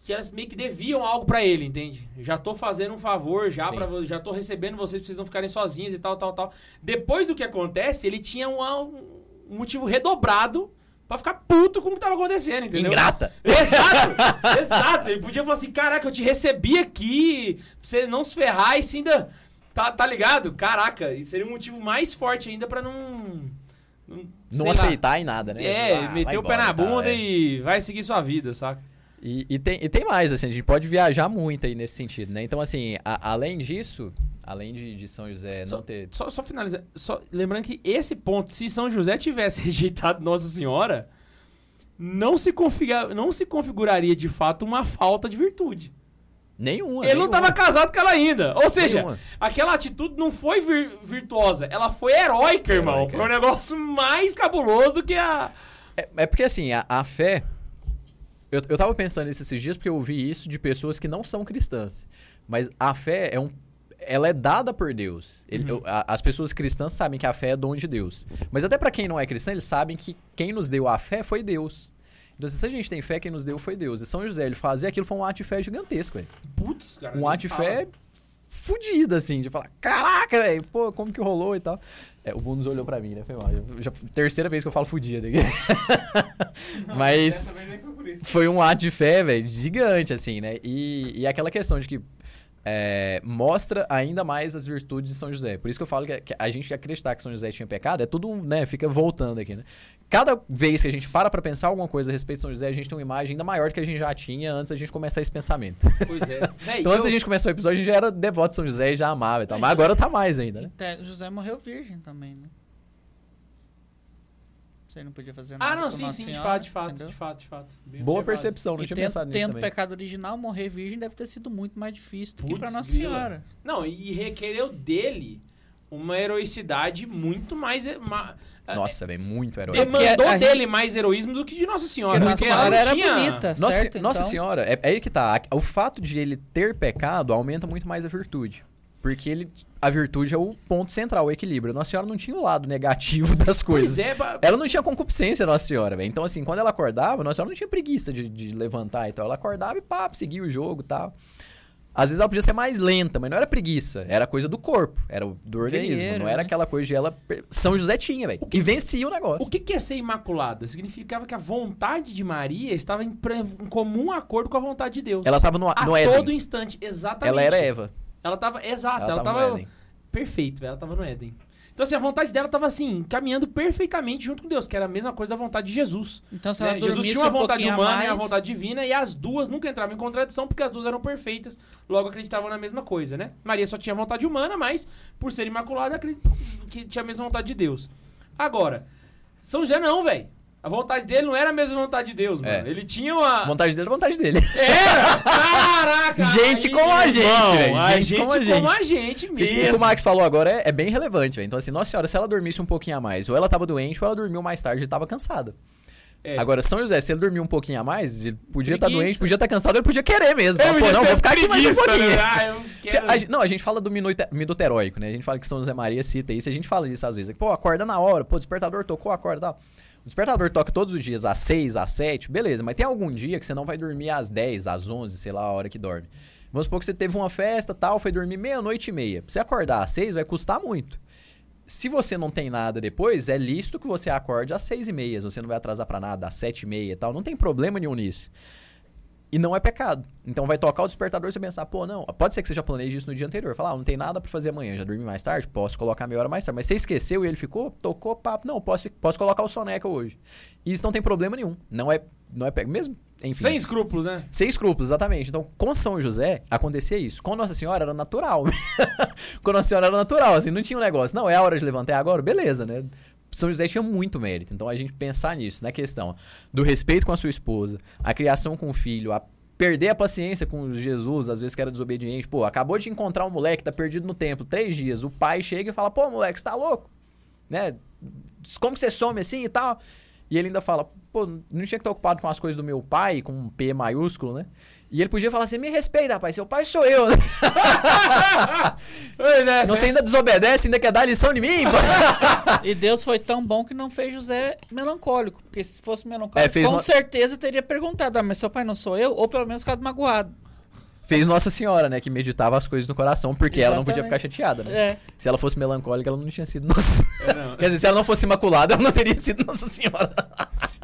que elas meio que deviam algo pra ele, entende? Já tô fazendo um favor, já para já tô recebendo vocês pra vocês não ficarem sozinhos e tal, tal, tal. Depois do que acontece, ele tinha um motivo redobrado pra ficar puto com o que tava acontecendo, entendeu? Ingrata! Exato! exato! Ele podia falar assim: caraca, eu te recebi aqui pra você não se ferrar e se ainda. Tá, tá ligado? Caraca, isso seria um motivo mais forte ainda pra não. Não, Não sei lá. aceitar em nada, né? É, Ah, meter o pé na tá, bunda é. e vai seguir sua vida, saca? E, e tem, e tem mais, assim, a gente pode viajar muito aí nesse sentido, né? Então, assim, a- além disso, além de, de São José não ter. Só, só finalizar. Só, lembrando que esse ponto, se São José tivesse rejeitado Nossa Senhora, não se, configura, não se configuraria de fato uma falta de virtude. Nenhuma. Ele não nenhuma. estava casado com ela ainda. Ou seja, Nenhuma. aquela atitude não foi vir- virtuosa, ela foi heróica, irmão. Heróica. Foi um negócio mais cabuloso do que a. É, é porque, assim, a, a fé. Eu, eu tava pensando nisso esses dias porque eu ouvi isso de pessoas que não são cristãs. Mas a fé é um. Ela é dada por Deus. Ele- a- as pessoas cristãs sabem que a fé é dom de Deus. Mas até pra quem não é cristão, eles sabem que quem nos deu a fé foi Deus. Então, se a gente tem fé, quem nos deu foi Deus. E São José, ele fazer aquilo foi um ato de fé gigantesco, velho. Putz, cara. Um ato de fala. fé fudido, assim, de falar, caraca, velho, pô, como que rolou e tal. É, o Bundes olhou pra mim, né? Foi mal. Já- terceira vez que eu falo fudido aqui. Mas foi foi um ato de fé, velho, gigante, assim, né? E, e aquela questão de que é, mostra ainda mais as virtudes de São José. Por isso que eu falo que, que a gente que acreditar que São José tinha pecado é tudo, né? Fica voltando aqui, né? Cada vez que a gente para pra pensar alguma coisa a respeito de São José, a gente tem uma imagem ainda maior do que a gente já tinha antes da gente começar esse pensamento. Pois é. Véi, Então, antes eu- da gente começar o episódio, a gente já era devoto de São José e já amava e tal. Mas agora tá mais ainda, né? Até José morreu virgem também, né? Você não podia fazer nada. Ah, não, com sim, sim, de Senhora, fato, de fato, entendeu? de fato, de fato. Bem Boa observado. percepção, não E tinha tendo, pensado nisso tendo também. pecado original, morrer virgem deve ter sido muito mais difícil do que pra Nossa grila. Senhora. Não, e requereu dele uma heroicidade muito mais. ma- Nossa, velho, muito herói. Porque Demandou a dele mais heroísmo do que de Nossa Senhora. Porque Nossa Senhora era tinha- bonita, Nossa, certo? Nossa então, Senhora, é, é aí que tá. O fato de ele ter pecado aumenta muito mais a virtude. Porque ele, a virtude é o ponto central, o equilíbrio. Nossa Senhora não tinha o lado negativo das coisas. Pois é, Ela não tinha concupiscência, Nossa Senhora, velho. Então, assim, quando ela acordava, Nossa Senhora não tinha preguiça de, de levantar e tal. Ela acordava e pá, seguia o jogo e tal. Às vezes ela podia ser mais lenta, mas não era preguiça. Era coisa do corpo, era do organismo. Não era né? aquela coisa de ela. São José tinha, velho. E vencia o negócio. O que que é ser imaculada? Significava que a vontade de Maria estava em, comum acordo com a vontade de Deus. Ela tava no, a no Éden. todo instante, exatamente. Ela era Eva. Ela tava, exato, ela, Ela tava tava, perfeito, velho, ela tava no Éden. Então assim, a vontade dela tava assim, caminhando perfeitamente junto com Deus, que era a mesma coisa da vontade de Jesus. então se né? ela Jesus dormisse tinha uma um vontade a humana e uma mais- vontade divina, e as duas nunca entravam em contradição, porque as duas eram perfeitas, logo acreditavam na mesma coisa, né? Maria só tinha vontade humana, mas por ser imaculada, acreditava que tinha a mesma vontade de Deus. Agora, São José não, velho. A vontade dele não era a mesma vontade de Deus, mano. É. Ele tinha uma. Vontade dele é vontade dele. Era! Caraca! Gente aí, como a gente, velho. A Gente gente como como a a gente. gente, Isso que o mesmo. Max falou agora é, é bem relevante, velho. Então, assim, nossa senhora, se ela dormisse um pouquinho a mais, ou ela tava doente, ou ela dormiu mais tarde e tava cansada. É. Agora, São José, se ele dormiu um pouquinho a mais, ele podia estar Preguiça. doente, podia estar cansado, ele podia querer mesmo. Pô, não, vou ficar aqui mais um preguiça, pouquinho. né? Ah, quero- a gente- não, a gente fala do minuto, minuto heróico, né? A gente fala que São José Maria cita isso, a gente fala disso às vezes. Pô, acorda na hora, pô, despertador tocou, acorda e tal. O despertador toca todos os dias às 6, às 7, beleza, mas tem algum dia que você não vai dormir às 10, às 11, sei lá, a hora que dorme. Vamos supor que você teve uma festa tal, foi dormir meia-noite e meia. Pra você acordar às 6 vai custar muito. Se você não tem nada depois, é lícito que você acorde às 6 e meia. Você não vai atrasar pra nada, às 7 e meia e tal. Não tem problema nenhum nisso. E não é pecado. Então vai tocar o despertador e você pensar, pô, não. Pode ser que você já planeje isso no dia anterior. Falar, ah, não tem nada pra fazer amanhã, já dormi mais tarde, posso colocar meia hora mais tarde. Mas você esqueceu e ele ficou, tocou, papo. Não, posso, posso colocar o soneca hoje. E isso não tem problema nenhum. Não é, não é pecado. Mesmo, enfim. Sem escrúpulos, né? Sem escrúpulos, exatamente. Então, com São José, acontecia isso. Com Nossa Senhora era natural. com Nossa Senhora era natural, assim, não tinha um negócio. Não, é a hora de levantar agora? Beleza, né? São José tinha muito mérito. Então, a gente pensar nisso, na questão do respeito com a sua esposa, a criação com o filho, a perder a paciência com Jesus, às vezes que era desobediente. Pô, acabou de encontrar um moleque, tá perdido no templo, três dias. O pai chega e fala, pô, moleque, você tá louco? Né? Como que você some assim e tal? E ele ainda fala, pô, não tinha que estar ocupado com as coisas do meu pai, com um P maiúsculo, né? E ele podia falar assim, me respeita, rapaz, seu pai sou eu, né? É, Não, você ainda desobedece, ainda quer dar lição de mim? E Deus foi tão bom que não fez José melancólico. Porque se fosse melancólico, É, fez com uma- certeza teria perguntado: ah, mas seu pai não sou eu? Ou pelo menos ficado magoado. Fez Nossa Senhora, né? Que meditava as coisas no coração, porque ela não podia ficar Exatamente. chateada, né? É. Se ela fosse melancólica, ela não tinha sido Nossa É, não. Quer dizer, se ela não fosse imaculada, ela não teria sido Nossa Senhora.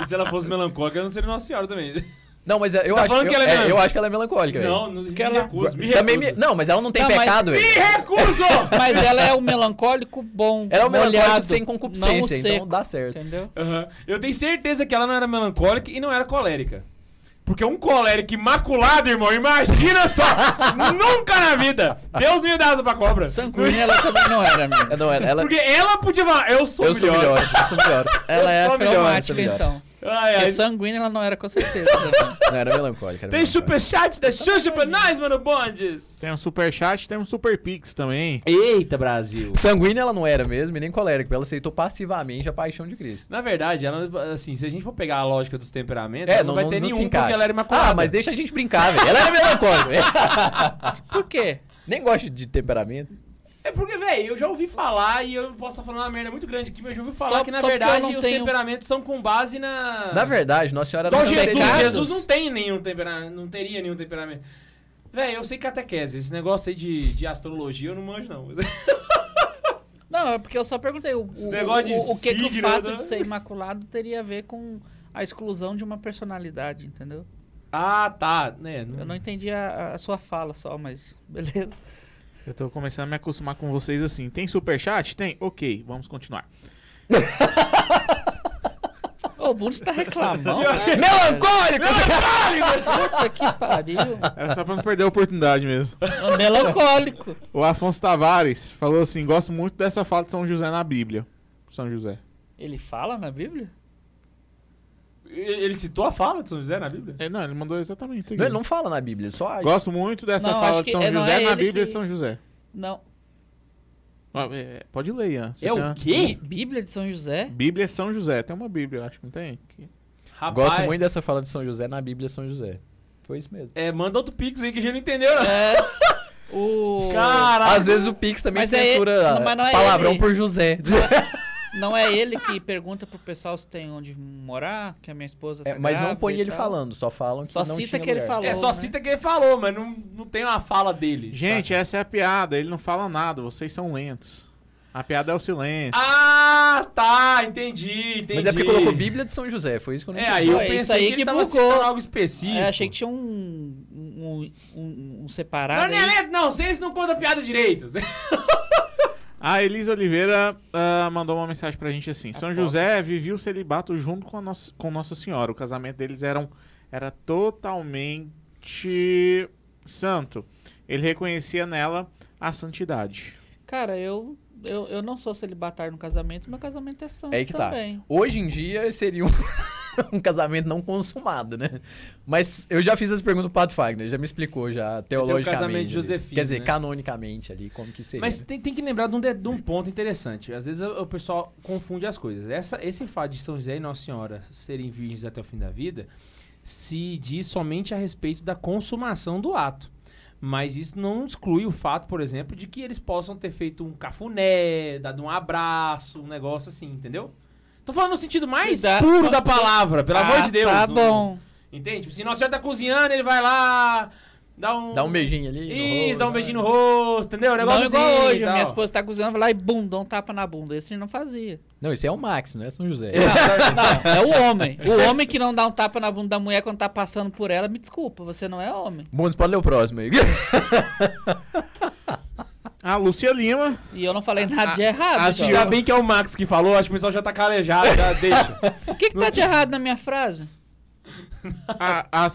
E se ela fosse melancólica, eu não seria Nossa Senhora também. Não, mas eu, tá acho, eu, que ela é é, melancólica? eu acho que ela é melancólica. Não, não me ela- recuso, me Também recuso. me- Não, mas ela não tem Não, mas- pecado, Me velho. recuso! Mas ela é o melancólico bom. Ela é um melancólico sem não o concupiscência, então seco, dá certo. Entendeu? Aham. Eu tenho certeza que ela não era melancólica e não era colérica. Porque um colérico imaculado, irmão, imagina só! Nunca na vida! Deus não ia dar asa pra cobra. Sanguínea ela também não era, amigo. É, Não, ela, ela- Porque ela podia falar, eu sou eu sou melhor. melhor, eu sou melhor. Ela é sou a melhor, fleumática, sou melhor. então. Ai, ai. sanguínea ela não era com certeza. né? Não, era melancólica. Era Tem superchat da Xuxa pra nós, mano, Bondes. Tem um superchat, tem um super pix também. Eita, Brasil. Sanguínea ela não era mesmo, e nem colérica. Ela aceitou passivamente a paixão de Cristo. Na verdade, ela, assim, se a gente for pegar a lógica dos temperamentos, É, ela não, vai ter se nenhum porque ela era imaculada. Ah, mas deixa a gente brincar, velho. Ela era melancólica. Por quê? nem gosto de temperamento. É porque, velho, eu já ouvi falar e eu posso estar falando uma merda muito grande aqui, mas eu já ouvi falar Só- que, na verdade, não os tenho- temperamentos são com base na... Na verdade, Nossa Senhora Igual não Jesus, pecados. Jesus não tem nenhum temperamento, não teria nenhum temperamento. Véi, eu sei catequese, esse negócio aí de, de astrologia eu não manjo, não. Não, é porque eu só perguntei o, o, negócio de o, o que, que o signo, fato né? de ser imaculado teria a ver com a exclusão de uma personalidade, entendeu? Ah, tá. Né, Eu não entendi a, a sua fala só, mas beleza. Eu tô começando a me acostumar com vocês assim. Tem superchat? Tem? Ok, vamos continuar. Ô, o Bundes tá reclamando. Melancólico! Puta que pariu. Era só pra não perder a oportunidade mesmo. Ô, Melancólico. O Afonso Tavares falou assim: gosto muito dessa fala de São José na Bíblia. São José. Ele fala na Bíblia? Ele citou a fala de São José na Bíblia? É, não, ele mandou exatamente. Não, ele não fala na Bíblia, ele só age. Gosto muito dessa Não, fala de São é- não José é na Bíblia que- de São José. Não. Ó, é, pode ler, Ian. Você É o uma- quê? Bíblia de São José? Bíblia é São José. Tem uma Bíblia, eu acho que não tem. Rapaz, Gosto muito dessa fala de São José na Bíblia São José. Foi isso mesmo. É, manda outro pix aí que a gente não entendeu, não. É. O. Caraca. Às vezes o Pix também Mas é censura ele- mas não é palavrão ele. por José. Não é ele que pergunta pro pessoal se tem onde morar, que a minha esposa tá É, mas não põe ele tal. falando, só falam que Só não cita tinha que ele lugar. falou. É, só né? cita que ele falou, mas não, não tem uma fala dele. Gente, saca? essa é a piada. Ele não fala nada. Vocês são lentos. A piada é o silêncio. Ah, tá, entendi, entendi. Mas é porque colocou Bíblia de São José, foi isso que eu não É, entendi. aí eu isso pensei aí que ele que tava bugou. citando algo específico. É, achei que tinha um. um, um, um separado. Não, aí. não, não, vocês não contam piada direito. A Elisa Oliveira ah, mandou uma mensagem pra gente assim: São. José vivia o celibato junto com, a nossa, com Nossa Senhora. O casamento deles eram, era totalmente santo. Ele reconhecia nela a santidade. Cara, eu, eu, eu não sou celibatário no casamento, meu casamento é santo É aí que tá. também. Hoje em dia seria um, um casamento não consumado, né? Mas eu já fiz essa pergunta pro Padre Fagner, já me explicou já teologicamente. casamento de. Josefina, Quer dizer, né? canonicamente ali, como que seria. Mas tem, tem que lembrar de um, de- de um ponto interessante. Às vezes o, o pessoal confunde as coisas. Essa, esse fato de São José e Nossa Senhora serem virgens até o fim da vida se diz somente a respeito da consumação do ato. Mas isso não exclui o fato, por exemplo, de que eles possam ter feito um cafuné, dado um abraço, um negócio assim, entendeu? Tô falando no sentido mais puro da palavra, pelo amor Ah, de Deus. Tá Não- bom. Entende? Tipo, se Nossa Senhora tá cozinhando, ele vai lá, dá um... Dá um beijinho ali. Isso, rosto, dá um né? beijinho no rosto, entendeu? Um negócio Não igual hoje, tal. minha esposa tá cozinhando, vai lá e bum, dá um tapa na bunda. Isso ele não fazia. Não, esse é o Max, não é São José. Não, é o homem. O homem que não dá um tapa na bunda da mulher quando tá passando por ela, me desculpa, você não é homem. Bom, pode ler o próximo aí. A Lúcia Lima. E eu não falei nada de errado. a então. Ainda bem que é o Max que falou, acho que o pessoal já tá calejado, já deixa. O que, que tá de errado na minha frase? A, a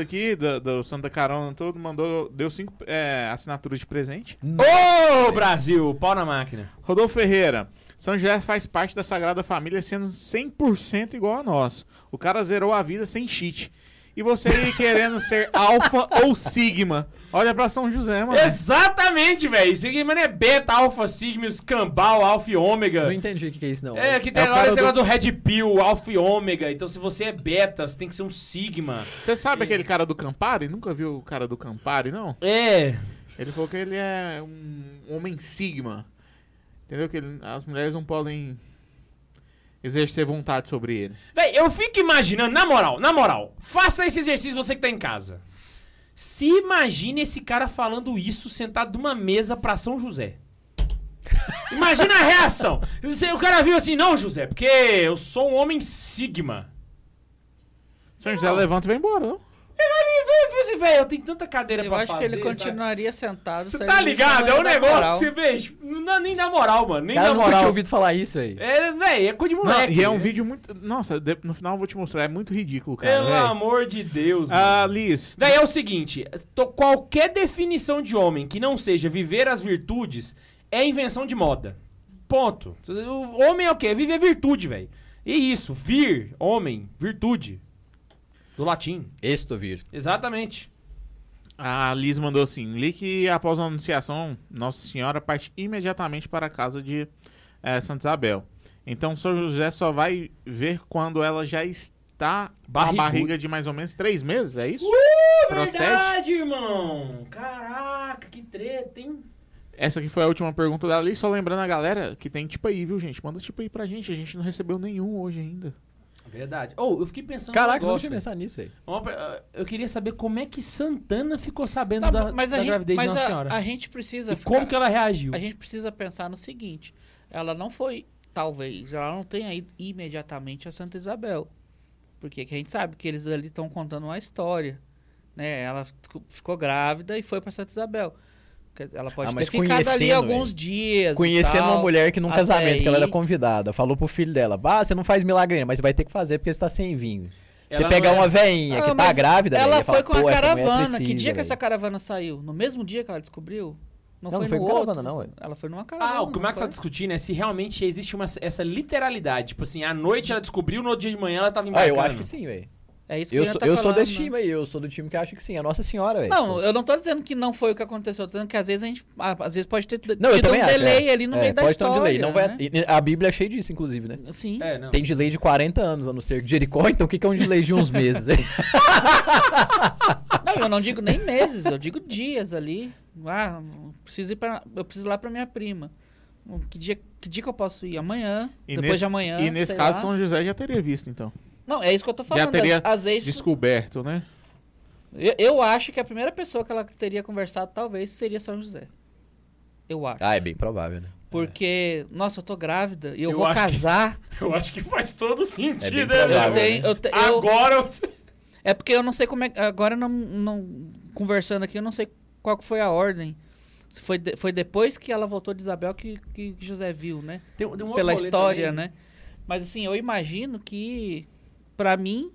aqui, do, do Santa Carona todo, mandou, deu cinco é, assinaturas de presente. Ô, Brasil, pau na máquina. Rodolfo Ferreira. São José faz parte da Sagrada Família sendo 100% igual a nós. O cara zerou a vida sem cheat. E você aí querendo ser alfa ou sigma. Olha pra São José, mano. Exatamente, velho. Isso aqui, mano, é beta, alfa, sigma, escambau, alfa e ômega. Não entendi o que que é isso, não. É, aqui tem É cara esse do- negócio do Red Pill, alfa e ômega. Então, se você é beta, você tem que ser um sigma. Você sabe aquele cara do Campari? Nunca viu o cara do Campari, não? É. Ele falou que ele é um homem sigma. Entendeu? Que ele- as mulheres não podem exercer vontade sobre ele. Véi, eu fico imaginando, na moral, na moral, faça esse exercício você que tá em casa. Se imagine esse cara falando isso sentado numa mesa pra São José. Imagina a reação. O cara viu assim, não, José, porque eu sou um homem sigma. São José levanta e vai embora, não? Velho, eu tenho tanta cadeira Eu pra acho fazer. que ele sabe? continuaria sentado. Você tá ligado? não É um negócio, moral. você, velho, não dá nem da moral, mano. Nem Cara, da eu nunca tinha moral. ouvido falar isso aí. É, velho, é coisa de Não, moleque. e é um vídeo muito. Nossa, no final eu vou te mostrar. É muito ridículo, cara. Pelo velho. amor de Deus, Ah, mano. Liz. Daí é o seguinte, qualquer definição de homem que não seja viver as virtudes é invenção de moda. Ponto. O homem é o quê? Viver virtude, velho. E isso, vir, homem, virtude. Do latim. Estovir. Exatamente. A Liz mandou assim: li que após a anunciação, Nossa Senhora parte imediatamente para a casa de eh, Santa Isabel. Então São José só vai ver quando ela já está com a Barrigudo. barriga de mais ou menos três meses, é isso? Procede? Verdade, irmão. Caraca, que treta, hein? Essa aqui foi a última pergunta da Liz. Só lembrando a galera que tem tipo aí, viu, gente? Manda tipo aí pra gente. A gente não recebeu nenhum hoje ainda. Verdade. Ou eu fiquei pensando Caraca, não tinha pensado nisso, velho. Ah, Eu queria saber como é que Santana ficou sabendo Tá, da, da gente, gravidez mas de Nossa a- Senhora. A, gente precisa e como ficar- que ela reagiu? A gente precisa pensar no seguinte: ela não foi, talvez, ela não tenha ido imediatamente a Santa Isabel. Porque que a gente sabe que eles ali estão contando uma história. Né? Ela fico- ficou grávida e foi pra Santa Isabel. Ela pode Ah, ter ficado ali conhecendo, alguns dias. e Conhecendo tal. uma mulher que num casamento, que ela era aí- convidada, falou pro filho dela: Ah, você não faz milagre, mas você vai ter que fazer porque você tá sem vinho. você Ela pegar é- uma veinha Ah, que tá grávida, Ela falar, foi com a "Pô, essa mulher caravana. que precisa, dia que velho." essa caravana saiu? No mesmo dia que ela descobriu? Não, Não, foi não foi no com outro. caravana, não. Ela foi numa caravana. Ah, o que o não Max tá discutindo é se realmente existe uma, essa literalidade. Tipo assim, à noite ela descobriu, no outro dia de manhã ela tava Ah, embarcando. eu acho que sim, velho. É isso que Eu, sou, tá eu sou falando, desse né? time aí, eu sou do time que acha que sim, é Nossa Senhora, velho. Não, eu não tô dizendo que não foi o que aconteceu, eu tô dizendo que às vezes a gente. Às vezes pode ter Não, eu tido também um acho, delay é. ali no É, meio da pode ter história. um delay. Não vai, né? A Bíblia é cheia disso, inclusive, né? Sim. É, não. Tem delay de 40 anos a não ser de Jericó, então o que que é um delay de uns meses? Não, eu não digo nem meses, eu digo dias ali. Ah, preciso ir pra, eu preciso ir lá pra minha prima. Que dia, que dia que eu posso ir? Amanhã, E depois nesse, de amanhã. E nesse sei caso, lá. São José já teria visto, então. Não, é isso que eu tô falando. teria às, às vezes. Descoberto, né? Eu, eu acho que a primeira pessoa que ela teria conversado talvez seria São José. Eu acho. ah, é bem provável, né? Porque, nossa, eu tô grávida e eu, Eu vou acho que- casar. Eu acho que faz todo sentido, É bem né, provável, Eu velho? né? tenho, eu te- eu- Agora. É porque eu não sei como é. Agora não, não conversando aqui, eu não sei qual que foi a ordem. Se foi, de- foi depois que ela voltou de Isabel que, que José viu, né? Tem, tem um outro Pela história, também. né? Mas assim, eu imagino que, pra mim,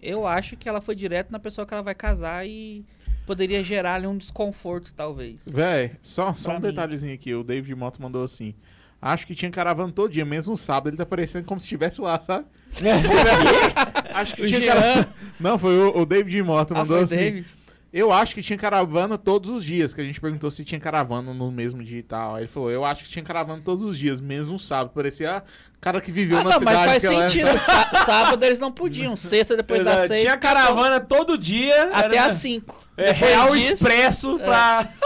eu acho que ela foi direto na pessoa que ela vai casar e poderia gerar ali um desconforto, talvez. Véi, só, só Pra um mim. detalhezinho aqui. O David Moto mandou assim. Acho que tinha caravana todo dia, mesmo no sábado. Ele tá parecendo como se estivesse lá, sabe? Acho que O tinha Jean. caravana. Não, foi o, o David Moto Ah, mandou foi assim. David? Eu acho que tinha caravana todos os dias. Que a gente perguntou se tinha caravana no mesmo dia e tal. Aí ele falou: Eu acho que tinha caravana todos os dias, mesmo no sábado. Parecia cara que viveu Ah, na não, cidade. mas faz é. sentido. Sá- sábado eles não podiam. Sexta, depois das seis. Tinha caravana todo dia. Até era- às cinco. É, Real disso- Expresso pra...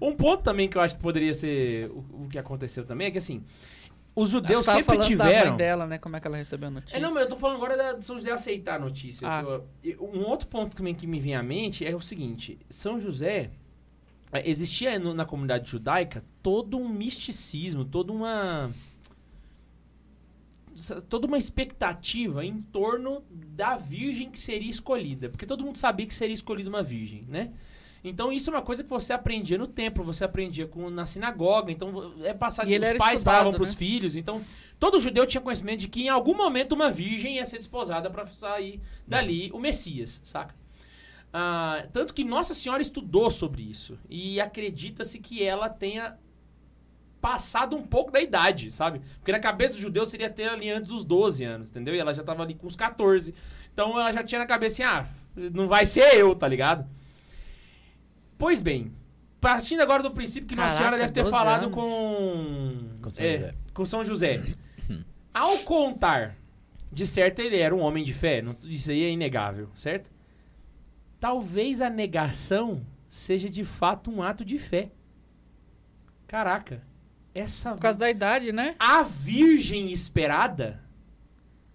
um ponto também que eu acho que poderia ser o, o que aconteceu também é que, assim, os judeus sempre falando da tiveram... mãe dela, né? Como é que ela recebeu a notícia. É, não, mas eu tô falando agora da, de São José aceitar a notícia. Ah. eu- um outro ponto também que me vem à mente é o seguinte: São José. é, Existia no- na comunidade judaica todo um misticismo, toda uma. toda uma expectativa em torno da virgem que seria escolhida. Porque todo mundo sabia que seria escolhida uma virgem, né? Então isso é uma coisa que você aprendia no templo, você aprendia com, na sinagoga, então é passado E ele os pais falavam pros né? filhos, então todo judeu tinha conhecimento de que em algum momento uma virgem ia ser desposada para sair dali o Messias, saca? Ah, tanto que Nossa Senhora estudou sobre isso e acredita-se que ela tenha passado um pouco da idade, sabe? Porque na cabeça do judeu seria ter ali antes dos 12 anos, entendeu? E ela já tava ali com os 14. Então ela já tinha na cabeça assim, ah, não vai ser eu, tá ligado? Pois bem, partindo agora do princípio que Nossa Caraca, Senhora deve ter 12 falado anos. com... Com São é, José. com São José. Ao contar, de certo ele era um homem de fé, não- isso aí é inegável, certo? Talvez a negação seja de fato um ato de fé. Caraca, essa Por causa da idade, né? a virgem esperada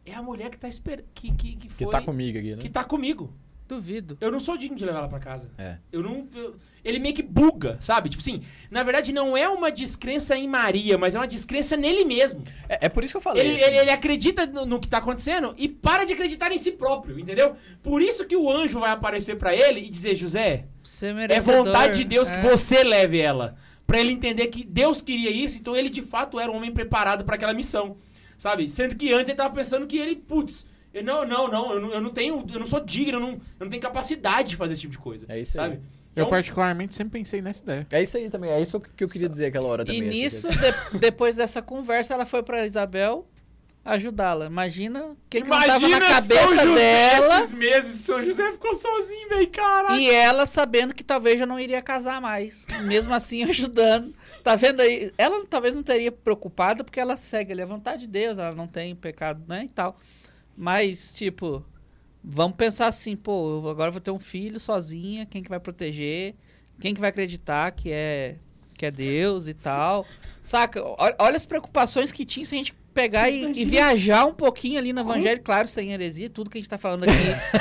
é a mulher que tá esperando que que que, Que foi, tá comigo aqui, né? que tá comigo. Duvido. Eu não sou digno de levar ela pra casa. É. Eu não. eu- ele meio que buga, sabe? Tipo assim, na verdade não é uma descrença em Maria, mas é uma descrença nele mesmo. É, é por isso que eu falei. Ele, assim. ele, ele acredita no, no que tá acontecendo e para de acreditar em si próprio, entendeu? Por isso que o anjo vai aparecer pra ele e dizer: José, Você é merecedor. vontade de Deus que é. você leve ela. Pra ele entender que Deus queria isso, então ele de fato era um homem preparado pra aquela missão. Sabe? Sendo que antes ele tava pensando que ele, putz, eu- não, não, não, eu não, eu não tenho, eu não sou digno, eu não, eu não tenho capacidade de fazer esse tipo de coisa. É isso aí. sabe? Eu, Então, particularmente, sempre pensei nessa ideia. É isso aí também, é isso que eu, que eu queria dizer aquela hora E também. assim, nisso, que- de- depois dessa conversa, ela foi pra Isabel ajudá-la. Imagina o que, que não tava Imagina na cabeça José dela esses meses que São José ficou sozinho, velho, caralho. e ela sabendo que talvez já não iria casar mais. Mesmo assim, ajudando. Tá vendo aí? Ela talvez não teria preocupado porque ela segue ali a vontade de Deus, ela não tem pecado, né? E tal. Mas, tipo, vamos pensar assim, pô, eu agora vou ter um filho sozinha, quem que vai proteger? Quem que vai acreditar que é que é Deus e tal? Saca? Olha, olha as preocupações que tinha se a gente pegar e, e viajar um pouquinho ali no evangelho, claro, sem heresia, tudo que a gente tá falando aqui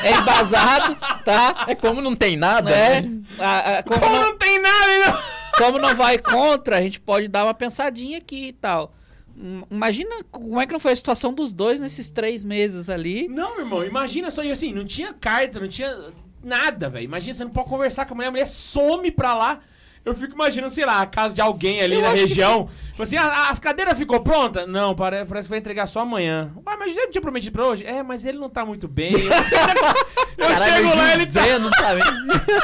é embasado, tá? É como não tem nada, É, né? a- a- como, Como não, não tem nada, não? como não vai contra, a gente pode dar uma pensadinha aqui e tal. Imagina como é que não foi a situação dos dois nesses três meses ali. Não, meu irmão, imagina só, e assim, não tinha carta, não tinha nada, velho. Imagina, você não pode conversar com a mulher, a mulher some pra lá. Eu fico imaginando, sei lá, a casa de alguém ali Eu na região. Tipo assim, "Ah, as cadeiras ficou pronta? Não, pare- parece que vai entregar só amanhã. Ué, mas já tinha prometido pra hoje? É, mas ele não tá muito bem. Eu, eu chego lá, ele tá. Não tá?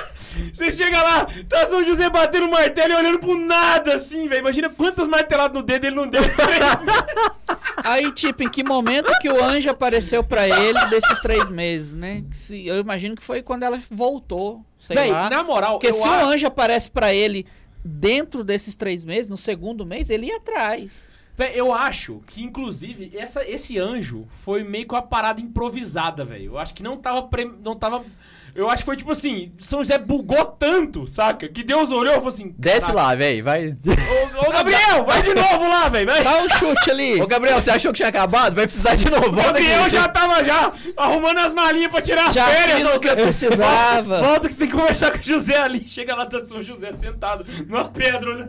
Você chega lá, tá São José batendo martelo e olhando pro nada, assim, velho. Imagina quantas marteladas no dedo ele não deu. Aí, tipo, em que momento que o anjo apareceu pra ele desses três meses, né? Eu imagino que foi quando ela voltou, sei Véi, lá. na moral, Porque se o anjo aparece pra ele dentro desses três meses, no segundo mês, ele ia atrás. Véi, eu acho que, inclusive, essa, esse anjo foi meio que uma parada improvisada, velho. Eu acho que não tava. Pre... Não tava. Eu acho que foi tipo assim: São José bugou tanto, saca? Que Deus olhou e falou assim: Desce "Caraca, lá, velho, vai. Ô, ô, Gabriel, vai de novo lá, velho. vai." Dá um chute ali. Ô, Gabriel, você achou que tinha acabado? Vai precisar de novo. Volta Gabriel aqui. já tava já arrumando as malinhas pra tirar as Já férias. fiz o ô, que eu precisava. Volta que você tem que conversar com o José ali. Chega lá, tá São José sentado numa pedra, né?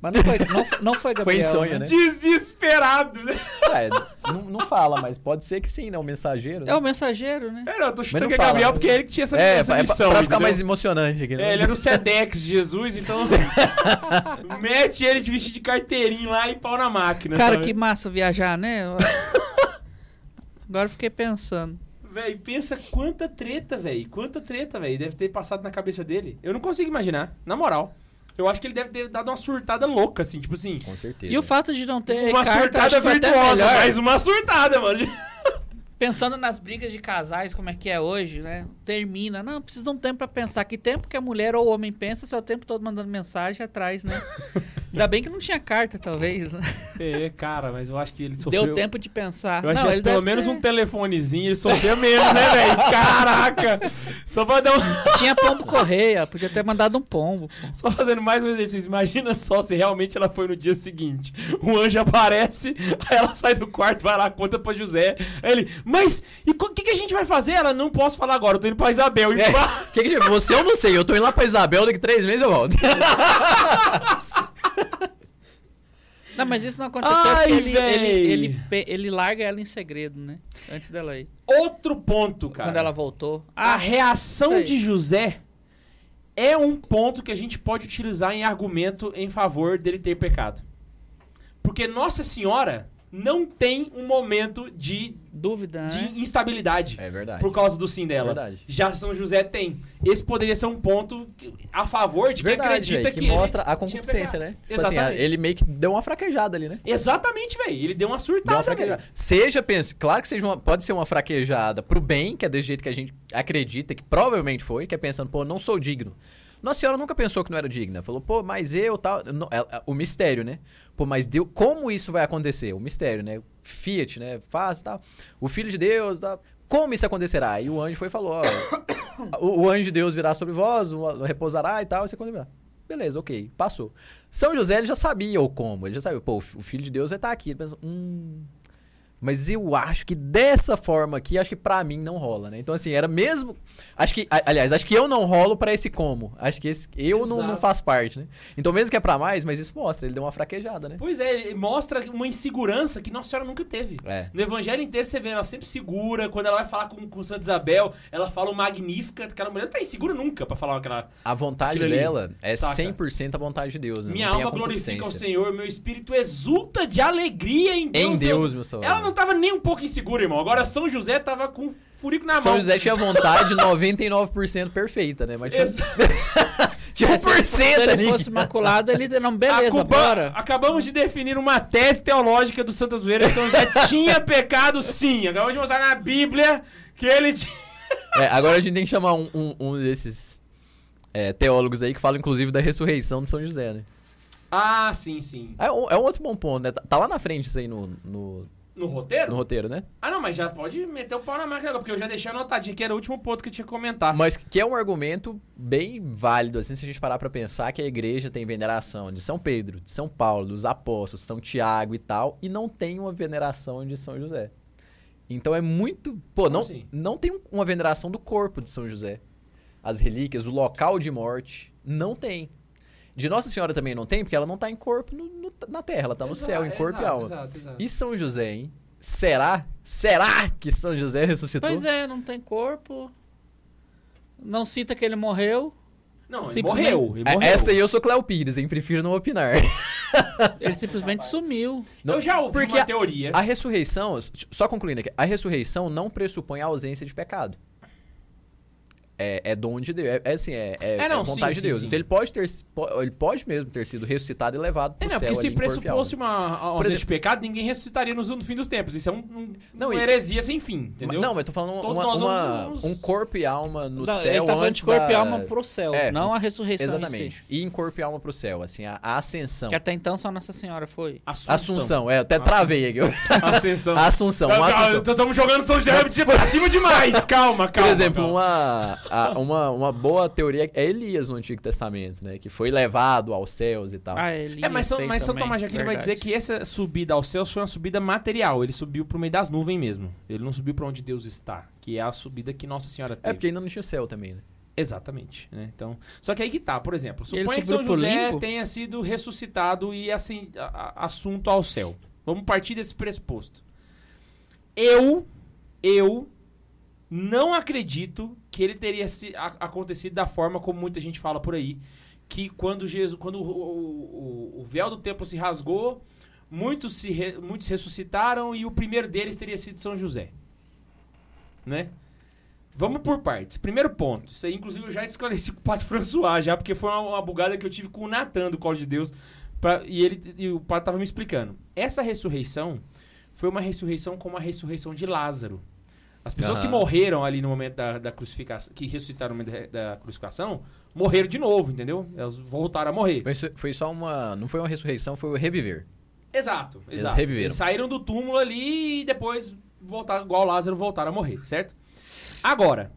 Mas não foi, não, foi- não foi Foi Gabriel. em sonho, né? Desesperado, né? É, não, não fala, mas pode ser que sim, né? O mensageiro. né? É o mensageiro, né? É, não, eu tô chutando que é fala, Gabriel né? porque é ele que tinha essa, É, essa é pra- missão. pra ficar entendeu? mais emocionante aqui, né? É, ele era o Sedex de Jesus, então. mete ele de vestir de carteirinho lá e pau na máquina. Cara, sabe? que massa viajar, né? Agora eu fiquei pensando. Véi, pensa quanta treta, velho. Quanta treta, velho. Deve ter passado na cabeça dele. Eu não consigo imaginar, na moral. Eu acho que ele deve ter dado uma surtada louca, assim, tipo assim. Com certeza. E o fato de não ter Uma carta, acho surtada que foi até virtuosa, mas uma surtada, mano. Pensando nas brigas de casais, como é que é hoje, né? Termina. Não, precisa de um tempo pra pensar. Que tempo que a mulher ou o homem pensa se é o tempo todo mandando mensagem atrás, né? Ainda bem que não tinha carta, talvez. né? É, cara, mas eu acho que ele sofreu. Deu tempo de pensar. Eu acho não, que pelo menos ter- um telefonezinho ele sofreu menos, né, velho? Caraca! Só pra dar um. Tinha pombo correia, podia ter mandado um pombo. pô. Só fazendo mais um exercício. Imagina só se realmente ela foi no dia seguinte. O anjo aparece, aí ela sai do quarto, vai lá, conta pra José. Aí ele, mas e o que, que a gente vai fazer? Ela, não posso falar agora, eu tô indo pra Isabel. E É. pá, Que que, você eu não sei, eu tô indo lá pra Isabel, daqui três meses eu volto. Não, mas isso não aconteceu Ai, porque ele, ele, ele, ele larga ela em segredo, né? Antes dela ir. Outro ponto, cara. Quando ela voltou. A Ah, reação de José é um ponto que a gente pode utilizar em argumento em favor dele ter pecado. Porque Nossa Senhora não tem um momento de, dúvida, né? de instabilidade. É verdade. por causa do sim dela. Verdade. Já São José tem. Esse poderia ser um ponto a favor de quem Verdade, acredita véi, que, que, ele mostra a concupiscência, né? Tipo assim, Exatamente. ele meio que deu uma fraquejada ali, né? Exatamente, velho. Ele deu uma Deu uma surtada, fraquejada. velho. Seja, pense, claro que seja uma, pode ser uma fraquejada pro bem, que é desse jeito que a gente acredita, que provavelmente foi, que é pensando, pô, não sou digno. Nossa Senhora nunca pensou que não era digna. Falou, pô, mas eu tal. não- ela- o mistério, né? Pô, mas Deus, como isso vai acontecer? O mistério, né? Fiat, né? Faz tal. O Filho de Deus, tal. Como isso acontecerá? E o anjo foi e falou: ó, o, o anjo de Deus virá sobre vós, repousará e tal, e você virá. Beleza, ok, passou. São José ele já sabia o como, ele já sabia, pô, o filho de Deus vai estar aqui. Ele pensou, hum. Mas eu acho que dessa forma aqui, acho que pra mim não rola, né? Então, assim, era mesmo. Acho que, aliás, acho que eu não rolo pra esse como. Acho que esse, eu não, não faço parte, né? Então, mesmo que é pra mais, mas isso mostra, ele deu uma fraquejada, né? Pois é, ele mostra uma insegurança que Nossa Senhora nunca teve. É. No evangelho inteiro você vê ela sempre segura. Quando ela vai falar com, com Santa Isabel, ela fala o magnífica. Aquela mulher não tá insegura nunca pra falar aquela. A vontade Aquilo ali, dela é saca? 100% a vontade de Deus, né? Minha alma glorifica o. Senhor, meu espírito exulta de alegria em Deus. Em Deus, meu salvador. Ela não tava nem um pouco insegura, irmão. Agora São José tava com furico na São mão. José tinha vontade 99% perfeita, né? Mas tinha, tinha um É, se ele, ali. fosse imaculado, ele não, beleza, Acuba- bora. Acabamos de definir uma tese teológica do Santa Zoeira. São José tinha pecado, sim. Acabamos de mostrar na Bíblia que ele tinha. É, agora a gente tem que chamar um, um- um desses é, teólogos aí que fala, inclusive, da ressurreição de São José, né? Ah, sim, sim. É um, é um outro bom ponto, né? Tá, tá lá na frente isso aí no, no, No roteiro? no roteiro, né? Ah, não, mas já pode meter o pau na máquina agora, porque eu já deixei anotadinho que era o último ponto que eu tinha que comentar. Mas que é um argumento bem válido, assim, se a gente parar pra pensar que a igreja tem veneração de São Pedro, de São Paulo, dos apóstolos, São Tiago e tal, e não tem uma veneração de São José. Então é muito. Pô, não, assim? não tem uma veneração do corpo de São José. As relíquias, o local de morte, não tem. De Nossa Senhora também não tem, porque ela não tá em corpo no- no- na terra, ela tá no céu, em corpo e alma. Exato, exato. E São José, hein? Será? Será que São José ressuscitou? Pois é, não tem corpo. Não cita que ele morreu. Não, ele Simplesmente- morreu. Ele É, morreu. Essa aí eu sou Cléo Pires, hein? Prefiro não opinar. Ele simplesmente sumiu. Eu já ouvi Porque uma a- teoria. A ressurreição, só concluindo aqui, a ressurreição não pressupõe a ausência de pecado. É, é dom de Deus. É, é assim, é, é, É, não, é vontade sim, de Deus. sim, sim. Então ele pode ter. Ele pode mesmo ter sido ressuscitado e levado É, pro não, céu. porque se e pressuposse uma ausência exemplo- de pecado, ninguém ressuscitaria no, no fim dos tempos. Isso é um, um- Não, uma e- heresia sem fim, entendeu? Não, mas eu tô falando Todos uma, uma- vamos- um corpo e alma no Não, céu ele tá falando antes de corpo da... e alma pro céu, É, não a ressurreição em si. Exatamente. E em corpo e alma pro céu, assim, a, a ascensão. Que até então só Nossa Senhora foi. Assunção. Assunção, é, até travei aqui. Ascensão. Assunção, uma Assunção. Estamos jogando São José tipo, acima demais. Calma, Por calma. exemplo, calma. uma, a- uma, uma boa teoria é Elias no Antigo Testamento, né? Que foi levado aos céus e tal. Ah, ele É, mas, São, mas São Tomás de Aquino vai verdade. dizer que essa subida aos céus foi uma subida material. Ele subiu pro meio das nuvens mesmo. Ele não subiu pra onde Deus está, que é a subida que Nossa Senhora teve. É porque ainda não tinha céu também, né? Exatamente, né? Então, só que aí que tá, por exemplo, suponha que São José tenha sido ressuscitado e assim, a- a- assunto ao céu. Vamos partir desse pressuposto. Eu, eu não acredito que ele teria se, a- acontecido da forma como muita gente fala por aí, que quando Jesus, quando o, o- o- véu do templo se rasgou, muitos se re- muitos ressuscitaram e o primeiro deles teria sido São José, né? Vamos por partes. Primeiro ponto. Isso aí, inclusive, eu já esclareci com o Padre François, já, porque foi uma, uma bugada que eu tive com o Natan do Colo de Deus. pra- e, ele, e o Padre tava me explicando. Essa ressurreição foi uma ressurreição como a ressurreição de Lázaro. As pessoas que Aham. morreram ali no momento da, da crucificação, que ressuscitaram no momento da, da crucificação, morreram de novo, entendeu? Elas voltaram a morrer. Mas foi só uma. Não foi uma ressurreição, foi o reviver. Exato, Eles exato. reviveram. Eles saíram do túmulo ali e depois voltaram, igual Lázaro, voltaram a morrer, certo? Agora,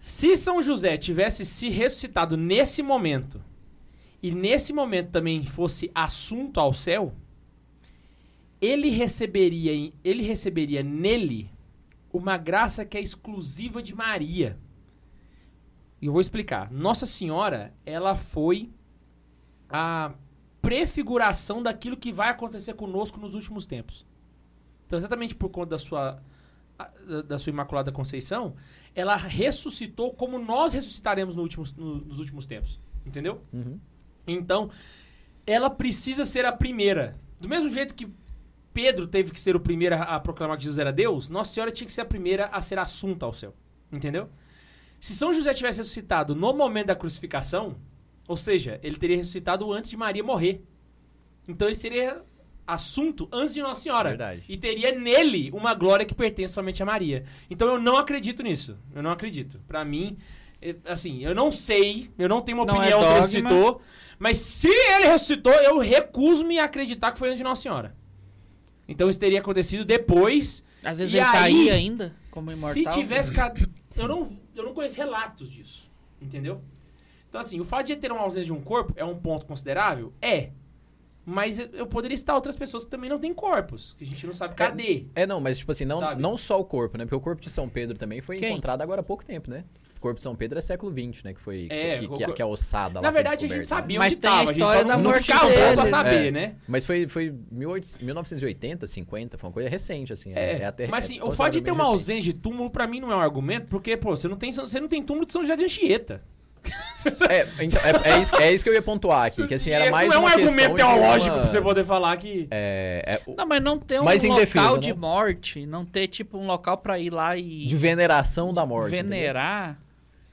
se São José tivesse se ressuscitado nesse momento e nesse momento também fosse assunto ao céu, ele receberia, ele receberia nele uma graça que é exclusiva de Maria. E eu vou explicar. Nossa Senhora, ela foi a prefiguração daquilo que vai acontecer conosco nos últimos tempos. Então, exatamente por conta da sua da sua Imaculada Conceição, ela ressuscitou como nós ressuscitaremos no últimos- no- nos últimos tempos. Entendeu? Uhum. Então, ela precisa ser a primeira. Do mesmo jeito que Pedro teve que ser o primeiro a proclamar que Jesus era Deus, Nossa Senhora tinha que ser a primeira a ser assunta ao céu. Entendeu? Se São José tivesse ressuscitado no momento da crucificação, ou seja, ele teria ressuscitado antes de Maria morrer. Então ele seria assunto antes de Nossa Senhora. Verdade. E teria nele uma glória que pertence somente a Maria. Então eu não acredito nisso. Eu não acredito. Pra mim, eh, assim, eu não sei, eu não tenho uma Não é opinião se ele dogma. ressuscitou, mas se ele ressuscitou, eu recuso-me a acreditar que foi antes de Nossa Senhora. Então isso teria acontecido depois. Às vezes E ele tá aí, aí ainda, como Se imortal. tivesse. ca- Eu não, eu não conheço relatos disso. Entendeu? Então, assim, o fato de ter uma ausência de um corpo é um ponto considerável? É. Mas eu- poderia estar outras pessoas que também não têm corpos, que a gente não sabe cadê. É, não, mas tipo assim, não, Sabe? não só o corpo, né? Porque o corpo de São Pedro também foi Quem? encontrado agora há pouco tempo, né? O corpo de São Pedro é século XX, né? Que foi. É, que, que, que a ossada lá Na verdade, a gente né? sabia Mas onde a estava, a gente história só da não, não morte ficava dele. pra saber, É. né? Mas foi, foi 1800 1980, 50, foi uma coisa recente, assim. É, É, até, mas é assim, o fato de ter uma recente. ausência de túmulo, pra mim, não é um argumento, porque, pô, você não tem, você não tem túmulo de São José de Anchieta. É, então, é, é isso, é isso que eu ia pontuar aqui, que assim, era Esse mais não é um argumento de teológico uma- pra você poder falar que... É, é, o- Não, mas não ter um local defesa, de né? morte, não ter tipo um local pra ir lá e de veneração da morte. entendeu?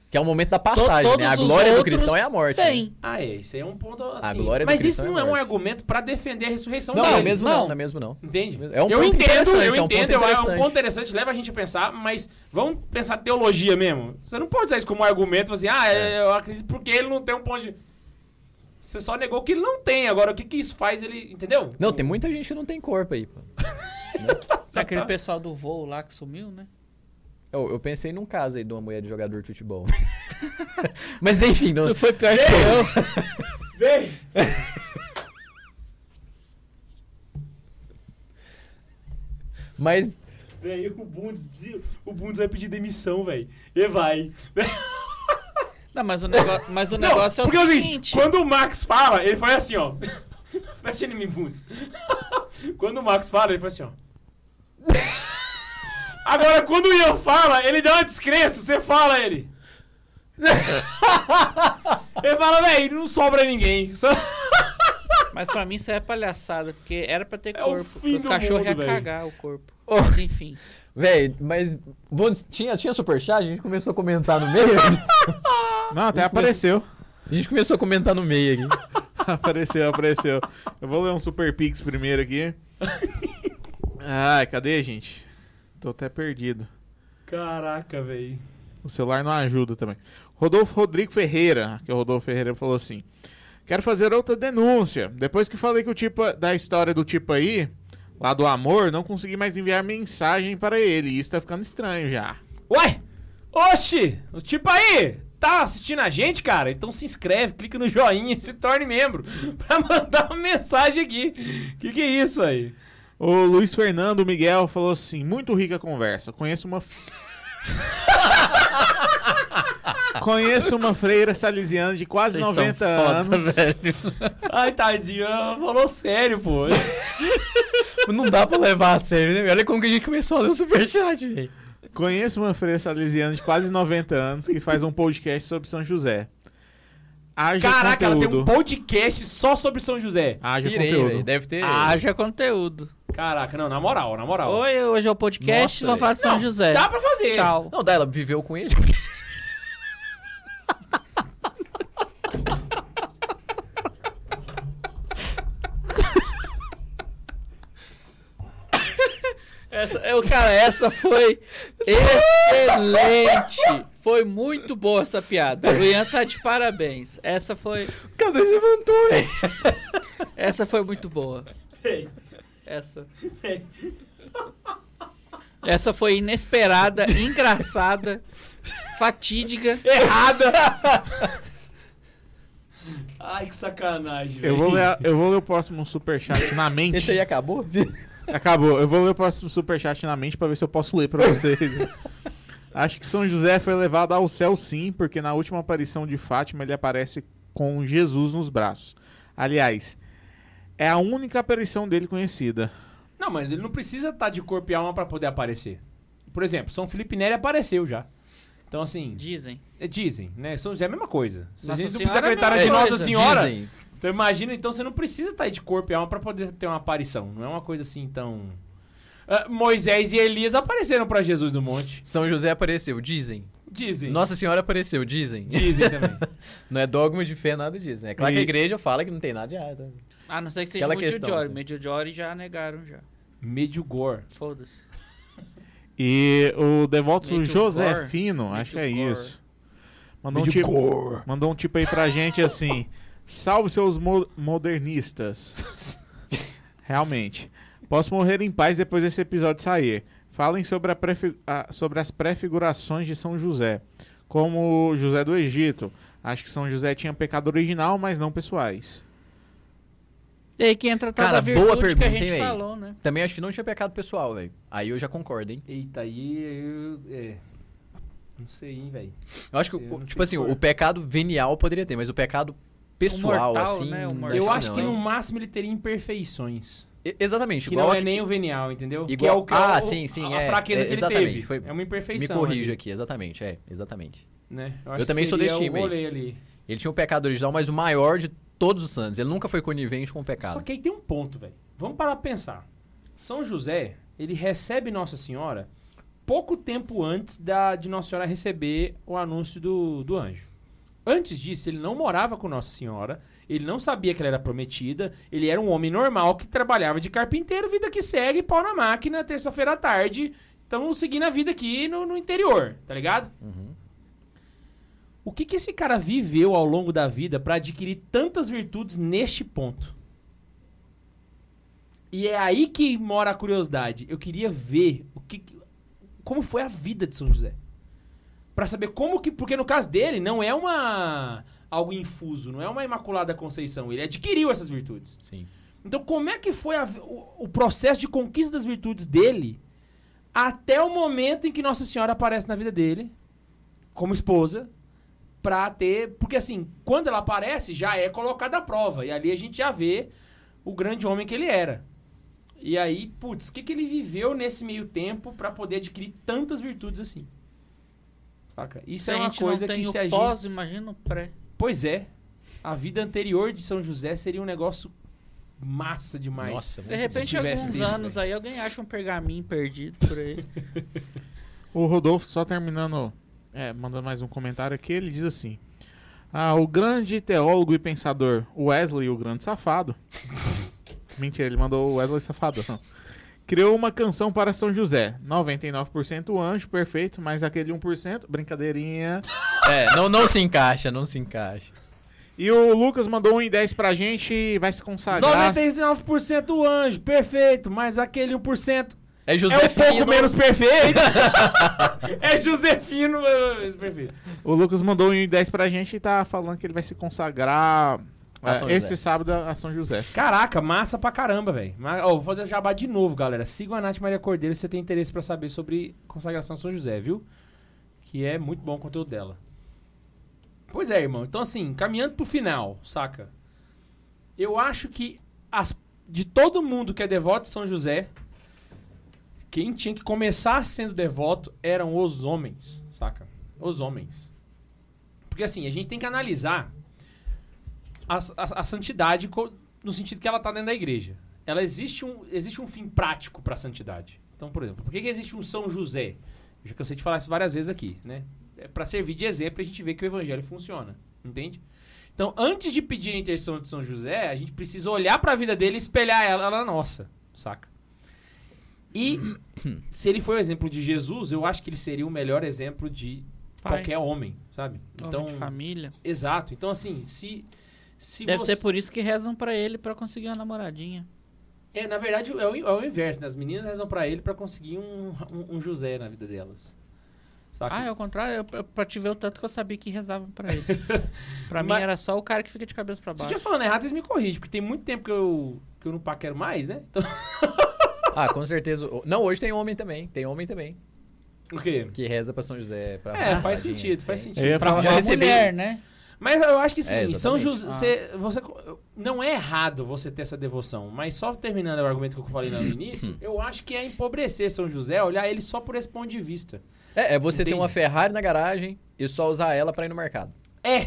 Que é o momento da passagem, todos né? A glória do cristão é a morte. né? Tem. Ah, é, isso aí é um ponto assim. glória do Mas isso cristão é não é um morte. argumento pra defender a ressurreição Não, dele. não é mesmo não, não. não é mesmo não. Entende? É um eu ponto entendo, interessante, eu é um ponto entendo, é um interessante. ponto interessante, leva a gente a pensar, mas vamos pensar teologia mesmo. Você não pode usar isso como argumento, assim, ah, É. eu acredito porque ele não tem um ponto de... Você só negou que ele não tem, agora o que que isso faz ele, entendeu? Não, tem muita gente que não tem corpo aí, pô. Tem aquele pessoal do voo lá que sumiu, né? Eu, eu pensei num caso aí de uma mulher de jogador de futebol. Mas enfim, não, Isso foi pior que eu. Vem! mas Vem, o Bundes, o Bundes vai pedir demissão, velho. E vai. Não, mas o, nego... mas o Não, negócio é o porque o seguinte. quando o Max fala, ele faz assim, ó. Fecha ele me bundes. Quando o Max fala, ele faz assim, ó. Agora, quando o Ian fala, ele dá uma descrença, você fala ele. ele fala, véi, não sobra ninguém. Só... Mas pra mim isso é palhaçada, porque era pra ter É o corpo. Os cachorros mundo, iam velho. cagar o corpo. Oh. Mas enfim. Véi, mas. Bom, tinha, tinha superchat? A gente começou a comentar no meio? Não, até apareceu. A gente começou a comentar no meio aqui. apareceu, apareceu. Eu vou ler um Super Pix primeiro aqui. Ai, cadê, gente? Tô até perdido. Caraca, véi. O celular não ajuda também. Rodolfo Rodrigo Ferreira, que é o Rodolfo Ferreira falou assim: Quero fazer outra denúncia. Depois que falei que o tipo da história do tipo aí, lá do amor, não consegui mais enviar mensagem para ele. E isso tá ficando estranho já. Ué! Oxi! O tipo aí! Tá assistindo a gente, cara? Então se inscreve, clica no joinha e se torne membro pra mandar uma mensagem aqui. Que que é isso aí? O Luiz Fernando Miguel falou assim: Muito rica a conversa. Conheço uma. Conheço uma freira salesiana de quase Vocês são 90 foda, anos. velho. Ai, tadinho, ela falou sério, pô. Não dá pra levar a sério, né? Olha como que a gente começou a ler o superchat, velho. Conheço uma freira salesiana de quase 90 anos que faz um podcast sobre São José. Haja Caraca, ela tem conteúdo. um podcast só sobre São José. Haja Pirei, conteúdo. velho. Deve ter. Haja conteúdo. Caraca, não, na moral, na moral. Oi, hoje é o podcast, Nossa, vamos falar de São Não, José. Dá pra fazer. Tchau. Não, dá, ela viveu com ele. Essa, eu, cara, essa foi excelente. Foi muito boa essa piada. O Ian tá de parabéns. Essa foi, Cadê levantou, velho? essa foi muito boa. Ei, Essa. Essa foi inesperada, engraçada, fatídica. Errada! Ai, que sacanagem. Eu vou, ler, eu vou ler o próximo superchat na mente. Esse aí acabou? Acabou. Eu vou ler o próximo superchat na mente pra ver se eu posso ler pra vocês. Acho que São José foi levado ao céu sim, porque na última aparição de Fátima ele aparece com Jesus nos braços. Aliás, é a única aparição dele conhecida. Não, mas ele não precisa estar de corpo e alma pra poder aparecer. Por exemplo, São Felipe Neri apareceu já. Então, assim, Dizem. é, dizem, né? São José é a mesma coisa. Se a Nossa gente não Senhora precisa é a acreditar mesma de Nossa coisa. Senhora, Dizem. então imagina, então você não precisa estar aí de corpo e alma pra poder ter uma aparição. Não é uma coisa assim tão... Ah, Moisés e Elias apareceram pra Jesus no monte. São José apareceu, dizem. Dizem. Nossa Senhora apareceu, dizem. Dizem também. Não é dogma de fé, nada disso. É claro que a E- igreja fala que não tem nada de errado. A não ser que seja Aquela Medjugorje. assim. Medjugorje já negaram já. Medjugor. Foda-se. E o devoto Medjugor. Josefino, acho que é isso. Mandou um, tipo, mandou um tipo aí pra gente assim: Salve seus mo- modernistas. Realmente. Posso morrer em paz depois desse episódio sair. Falem sobre, a a- sobre as prefigurações de São José, como José do Egito. Acho que São José tinha pecado original, mas não pessoais. E aí que entra Cara, a virtude boa que a pergunta, gente hein, véi? falou, né? Também acho que não tinha pecado pessoal, velho. Aí eu já concordo, hein? Eita, aí eu... É... Não sei, hein, velho. Eu acho que, Eu o- não sei tipo assim, o pecado venial poderia ter, mas o pecado pessoal, mortal, assim. né? O não mortal. Eu acho que hein? no máximo ele teria imperfeições. E- Exatamente. Que igual não a é nem o venial, entendeu? que é igual- o que Ah, o- sim, sim, A é. fraqueza É, que ele exatamente, teve. foi- É uma Me imperfeição. corrijo ali, aqui, exatamente. É, exatamente. Né? Eu acho que também sou seria desse time o aí. rolê ali. Ele tinha o pecado original, mas o maior de todos os santos. Ele nunca foi conivente com o pecado. Só que aí tem um ponto, velho. Vamos parar pra pensar. São José, ele recebe Nossa Senhora pouco tempo antes da, de Nossa Senhora receber o anúncio do, do anjo. Antes disso, ele não morava com Nossa Senhora, ele não sabia que ela era prometida, ele era um homem normal que trabalhava de carpinteiro, vida que segue, pau na máquina, terça-feira à tarde. Estamos seguindo a vida aqui no, no interior, tá ligado? Uhum. O que, que esse cara viveu ao longo da vida pra adquirir tantas virtudes neste ponto? E é aí que mora a curiosidade. Eu queria ver o que, como foi a vida de São José. Pra saber como que, porque no caso dele não é uma algo infuso, não é uma imaculada conceição, ele adquiriu essas virtudes. Sim. Então, como é que foi a- o, o processo de conquista das virtudes dele até o momento em que Nossa Senhora aparece na vida dele, como esposa, pra ter. Porque assim, quando ela aparece, já é colocada à prova. E ali a gente já vê o grande homem que ele era. E aí, putz, o que, que ele viveu nesse meio tempo pra poder adquirir tantas virtudes assim? Saca? Isso Se é a uma coisa que o se a pós, gente. imagina o pré. Pois é. A vida anterior de São José seria um negócio massa demais. Nossa, De repente, alguns texto, anos velho. aí, alguém acha um pergaminho perdido por aí. O Rodolfo, só terminando, é, mandando mais um comentário aqui, ele diz assim: Ah, o grande teólogo e pensador Wesley, o grande safado. Mentira, ele mandou o Wesley safado. Não. Criou uma canção para São José. 99% anjo, perfeito, mas aquele 1%, brincadeirinha. É, não, não se encaixa, não se encaixa. E o Lucas mandou um em 10 pra gente e vai se consagrar. 99% anjo, perfeito, mas aquele 1% É é José um pouco menos perfeito. é Josefino menos perfeito. O Lucas mandou um em 10 pra gente e tá falando que ele vai se consagrar A é, esse sábado a São José. Caraca, massa pra caramba, velho. Vou fazer jabá de novo, galera. Sigam a Nath Maria Cordeiro se você tem interesse pra saber sobre consagração São José, viu? Que é muito bom o conteúdo dela. Pois é, irmão. Então, assim, caminhando pro final, saca? Eu acho que as- de todo mundo que é devoto de São José, quem tinha que começar sendo devoto eram os homens, saca? Os homens. Porque, assim, a gente tem que analisar a, a- a santidade no sentido que ela tá dentro da igreja. Ela existe um, existe um fim prático pra santidade. Então, por exemplo, por que, que existe um São José? Eu já cansei de falar isso várias vezes aqui, né? É pra servir de exemplo pra gente ver que o evangelho funciona, entende? Então, antes de pedir a intercessão de São José, a gente precisa olhar pra vida dele e espelhar ela na nossa, saca? E se ele foi o exemplo de Jesus, eu acho que ele seria o melhor exemplo de Pai. qualquer homem, sabe? Então, de família. Exato. Então, assim, se. se Deve você... ser por isso que rezam pra ele pra conseguir uma namoradinha. É, na verdade, é o, é o inverso, né? As meninas rezam pra ele pra conseguir um, um, um José na vida delas. Saca? Ah, é o contrário, eu, eu- pra te ver o tanto que eu sabia que rezavam pra ele. pra mim Mas- era só o cara que fica de cabeça pra Se baixo. eu estiver falando errado, vocês me corrigem, porque tem muito tempo que eu, que eu não paquero mais, né? Então, Ah, com certeza. Não, hoje tem homem também. Tem homem também. o quê? Que reza pra São José. Pra É, faz sentido, faz sentido. Eu ia Pra já uma recebi- mulher, né? Mas eu acho que sim, É, São. José. Você, você- não é errado você ter essa devoção, mas só terminando o argumento que eu falei lá no início, eu acho que é empobrecer São José, olhar ele só por esse ponto de vista. É, é você ter Entende? uma Ferrari na garagem e só usar ela pra ir no mercado. É!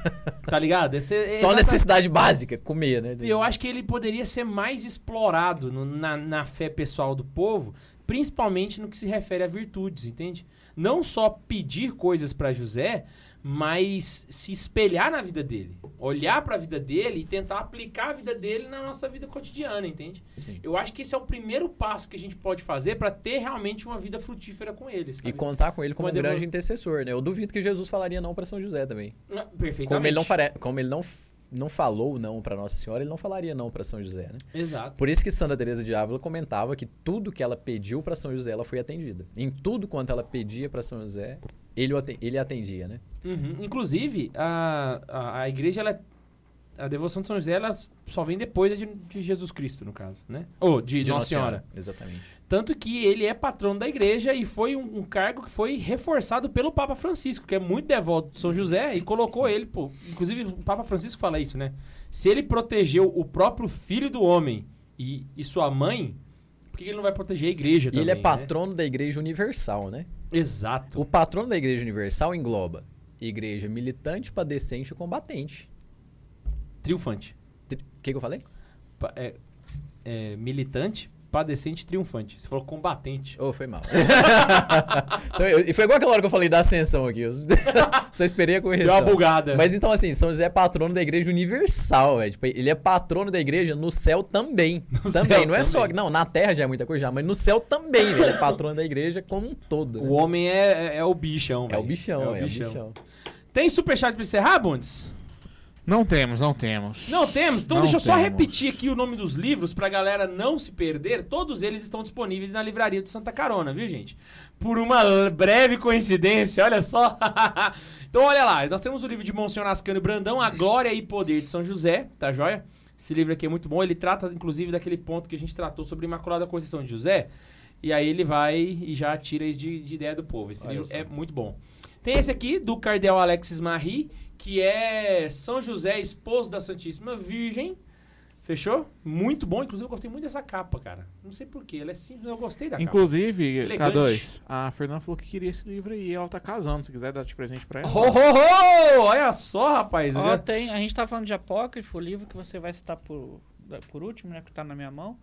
tá ligado? Esse, é Só exatamente- necessidade básica, comer, né? E eu acho que ele poderia ser mais explorado no- na, na fé pessoal do povo, principalmente no que se refere a virtudes, entende? Não só pedir coisas pra José, mas se espelhar na vida dele. Olhar pra vida dele e tentar aplicar a vida dele na nossa vida cotidiana, entende? Sim. Eu acho que esse é o primeiro passo que a gente pode fazer pra ter realmente uma vida frutífera com ele. E sabe? contar com ele como Uma um grande intercessor, né? Eu duvido que Jesus falaria não pra São José também. Perfeitamente. Como ele não, fare... como ele não, não falou não pra Nossa Senhora, ele não falaria não pra São José, né? Exato. Por isso que Santa Teresa de Ávila comentava que tudo que ela pediu pra São José, ela foi atendida. Em tudo quanto ela pedia pra São José, ele, ele atendia, né? Uhum. Inclusive, a, a, a igreja, ela, a devoção de São José, ela só vem depois de, de Jesus Cristo, no caso, né? Ou de, Nossa Senhora. Exatamente. Tanto que ele é patrono da igreja e foi um, um cargo que foi reforçado pelo Papa Francisco, que é muito devoto de São José, e colocou ele, pô. Inclusive, o Papa Francisco fala isso, né? Se ele protegeu o próprio filho do homem e, e sua mãe, por que ele não vai proteger a igreja E também? ele é né? patrono da Igreja Universal, né? Exato. O patrono da Igreja Universal engloba igreja militante, padecente e combatente. Triunfante. O que, que eu falei? Pa- é- é militante, padecente, triunfante. Você falou combatente. Oh, foi mal. Então, e foi igual aquela hora que eu falei da ascensão aqui. Eu só esperei a Deu correção. uma bugada. Mas então, assim, São José é patrono da igreja universal, velho. Tipo, ele é patrono da igreja no céu também. também. céu não é só. também. Não, na terra já é muita coisa já, mas no céu também, velho. Ele é patrono da igreja como um todo. O né? homem é, é, é o bichão, É velho. o bichão, é o bichão. Tem superchat pra encerrar, Bundes? Não temos, não temos. Não temos? Então Não deixa eu só temos. repetir aqui o nome dos livros pra galera não se perder. Todos eles estão disponíveis na livraria do Santa Carona, viu, gente? Por uma breve coincidência, olha só. então olha lá, nós temos o livro de Monsenhor Ascânio e Brandão, A Glória e Poder de São José, tá joia? Esse livro aqui é muito bom, ele trata inclusive daquele ponto que a gente tratou sobre Imaculada Conceição de José. E aí ele vai e já tira isso de, de ideia do povo. Esse Olha livro só. é muito bom. Tem esse aqui, do Cardel Alexis Marie, que é São José, esposo da Santíssima Virgem. Fechou? Muito bom. Inclusive, eu gostei muito dessa capa, cara. Não sei porquê. Ela é simples, mas eu gostei da capa. Inclusive, Elegante. K2, a Fernanda falou que queria esse livro aí. Ela tá casando. Se quiser dar de presente pra ela. Ho, ho, ho! Olha só, rapaz. Ó, Já- tem, a gente tá falando de apócrifo, o livro que você vai citar por, por último, né, que tá na minha mão.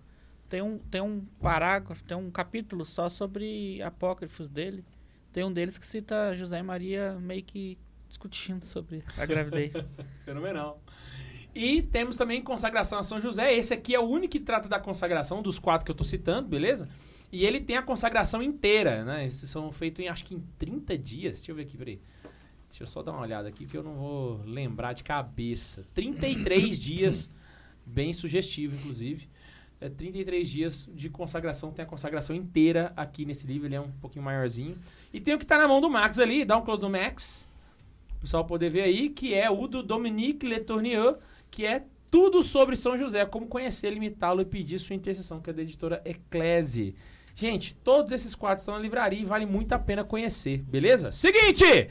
Tem um, tem um parágrafo, tem um capítulo só sobre apócrifos dele. Tem um deles que cita José e Maria meio que discutindo sobre a gravidez. Fenomenal. E temos também consagração a São José. Esse aqui é o único que trata da consagração dos quatro que eu tô citando, beleza? E ele tem a consagração inteira, né? Esses são feitos em acho que em 30 dias. Deixa eu ver aqui, peraí. Deixa eu só dar uma olhada aqui, porque eu não vou lembrar de cabeça. 33 dias, bem sugestivo, inclusive. É 33 dias de consagração, tem a consagração inteira aqui nesse livro, ele é um pouquinho maiorzinho. E tem o que tá na mão do Max ali, dá um close no Max, pessoal poder ver aí, que é o do Dominique Letournier, que é tudo sobre São José, como conhecê-lo, imitá-lo e pedir sua intercessão, que é da editora Eclese. Gente, todos esses quadros estão na livraria e vale muito a pena conhecer, beleza? Seguinte,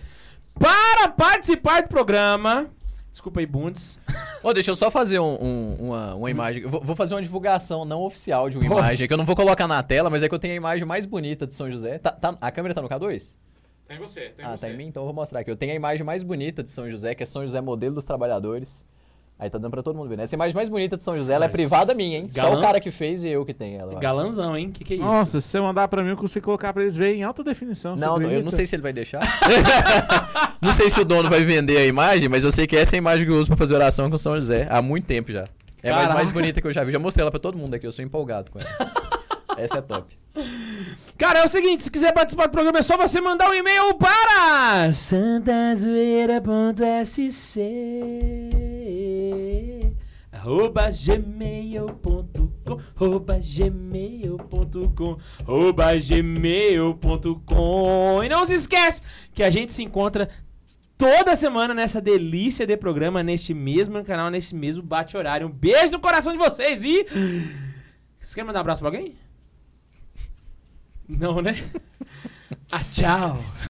para participar do programa... Desculpa aí, Bundes. Ô, deixa eu só fazer um- um- uma, uma imagem. Vou, vou fazer uma divulgação não oficial de uma Pode. imagem, que eu não vou colocar na tela, mas é que eu tenho a imagem mais bonita de São José. Tá- tá- a câmera tá no K2? Tem você, tem ah, tá em mim? Então eu vou mostrar aqui. Eu tenho a imagem mais bonita de São José, que é São José Modelo dos Trabalhadores. Aí tá dando pra todo mundo ver, né? Essa imagem mais bonita de São José, ela é Mas privada minha, hein? Só galã- o cara que fez e eu que tenho ela. eu acho. Galanzão, hein? Que que é isso? Nossa, se você mandar pra mim, eu consigo colocar pra eles verem em alta definição. você Não, não, eu acredita? não sei se ele vai deixar. não sei se o dono vai vender a imagem, mas eu sei que essa é a imagem que eu uso pra fazer oração com São José há muito tempo já. É a mais, mais bonita que eu já vi. Já mostrei ela pra todo mundo aqui, eu sou empolgado com ela. essa é top. Cara, é o seguinte, se quiser participar do programa é só você mandar um e-mail para santazoeira.sc arroba gmail.com arroba gmail.com arroba gmail.com E não se esquece que a gente se encontra toda semana nessa delícia de programa, neste mesmo canal, neste mesmo bate-horário. Um beijo no coração de vocês e... Você quer mandar um abraço pra alguém? Não, né? Ah, tchau.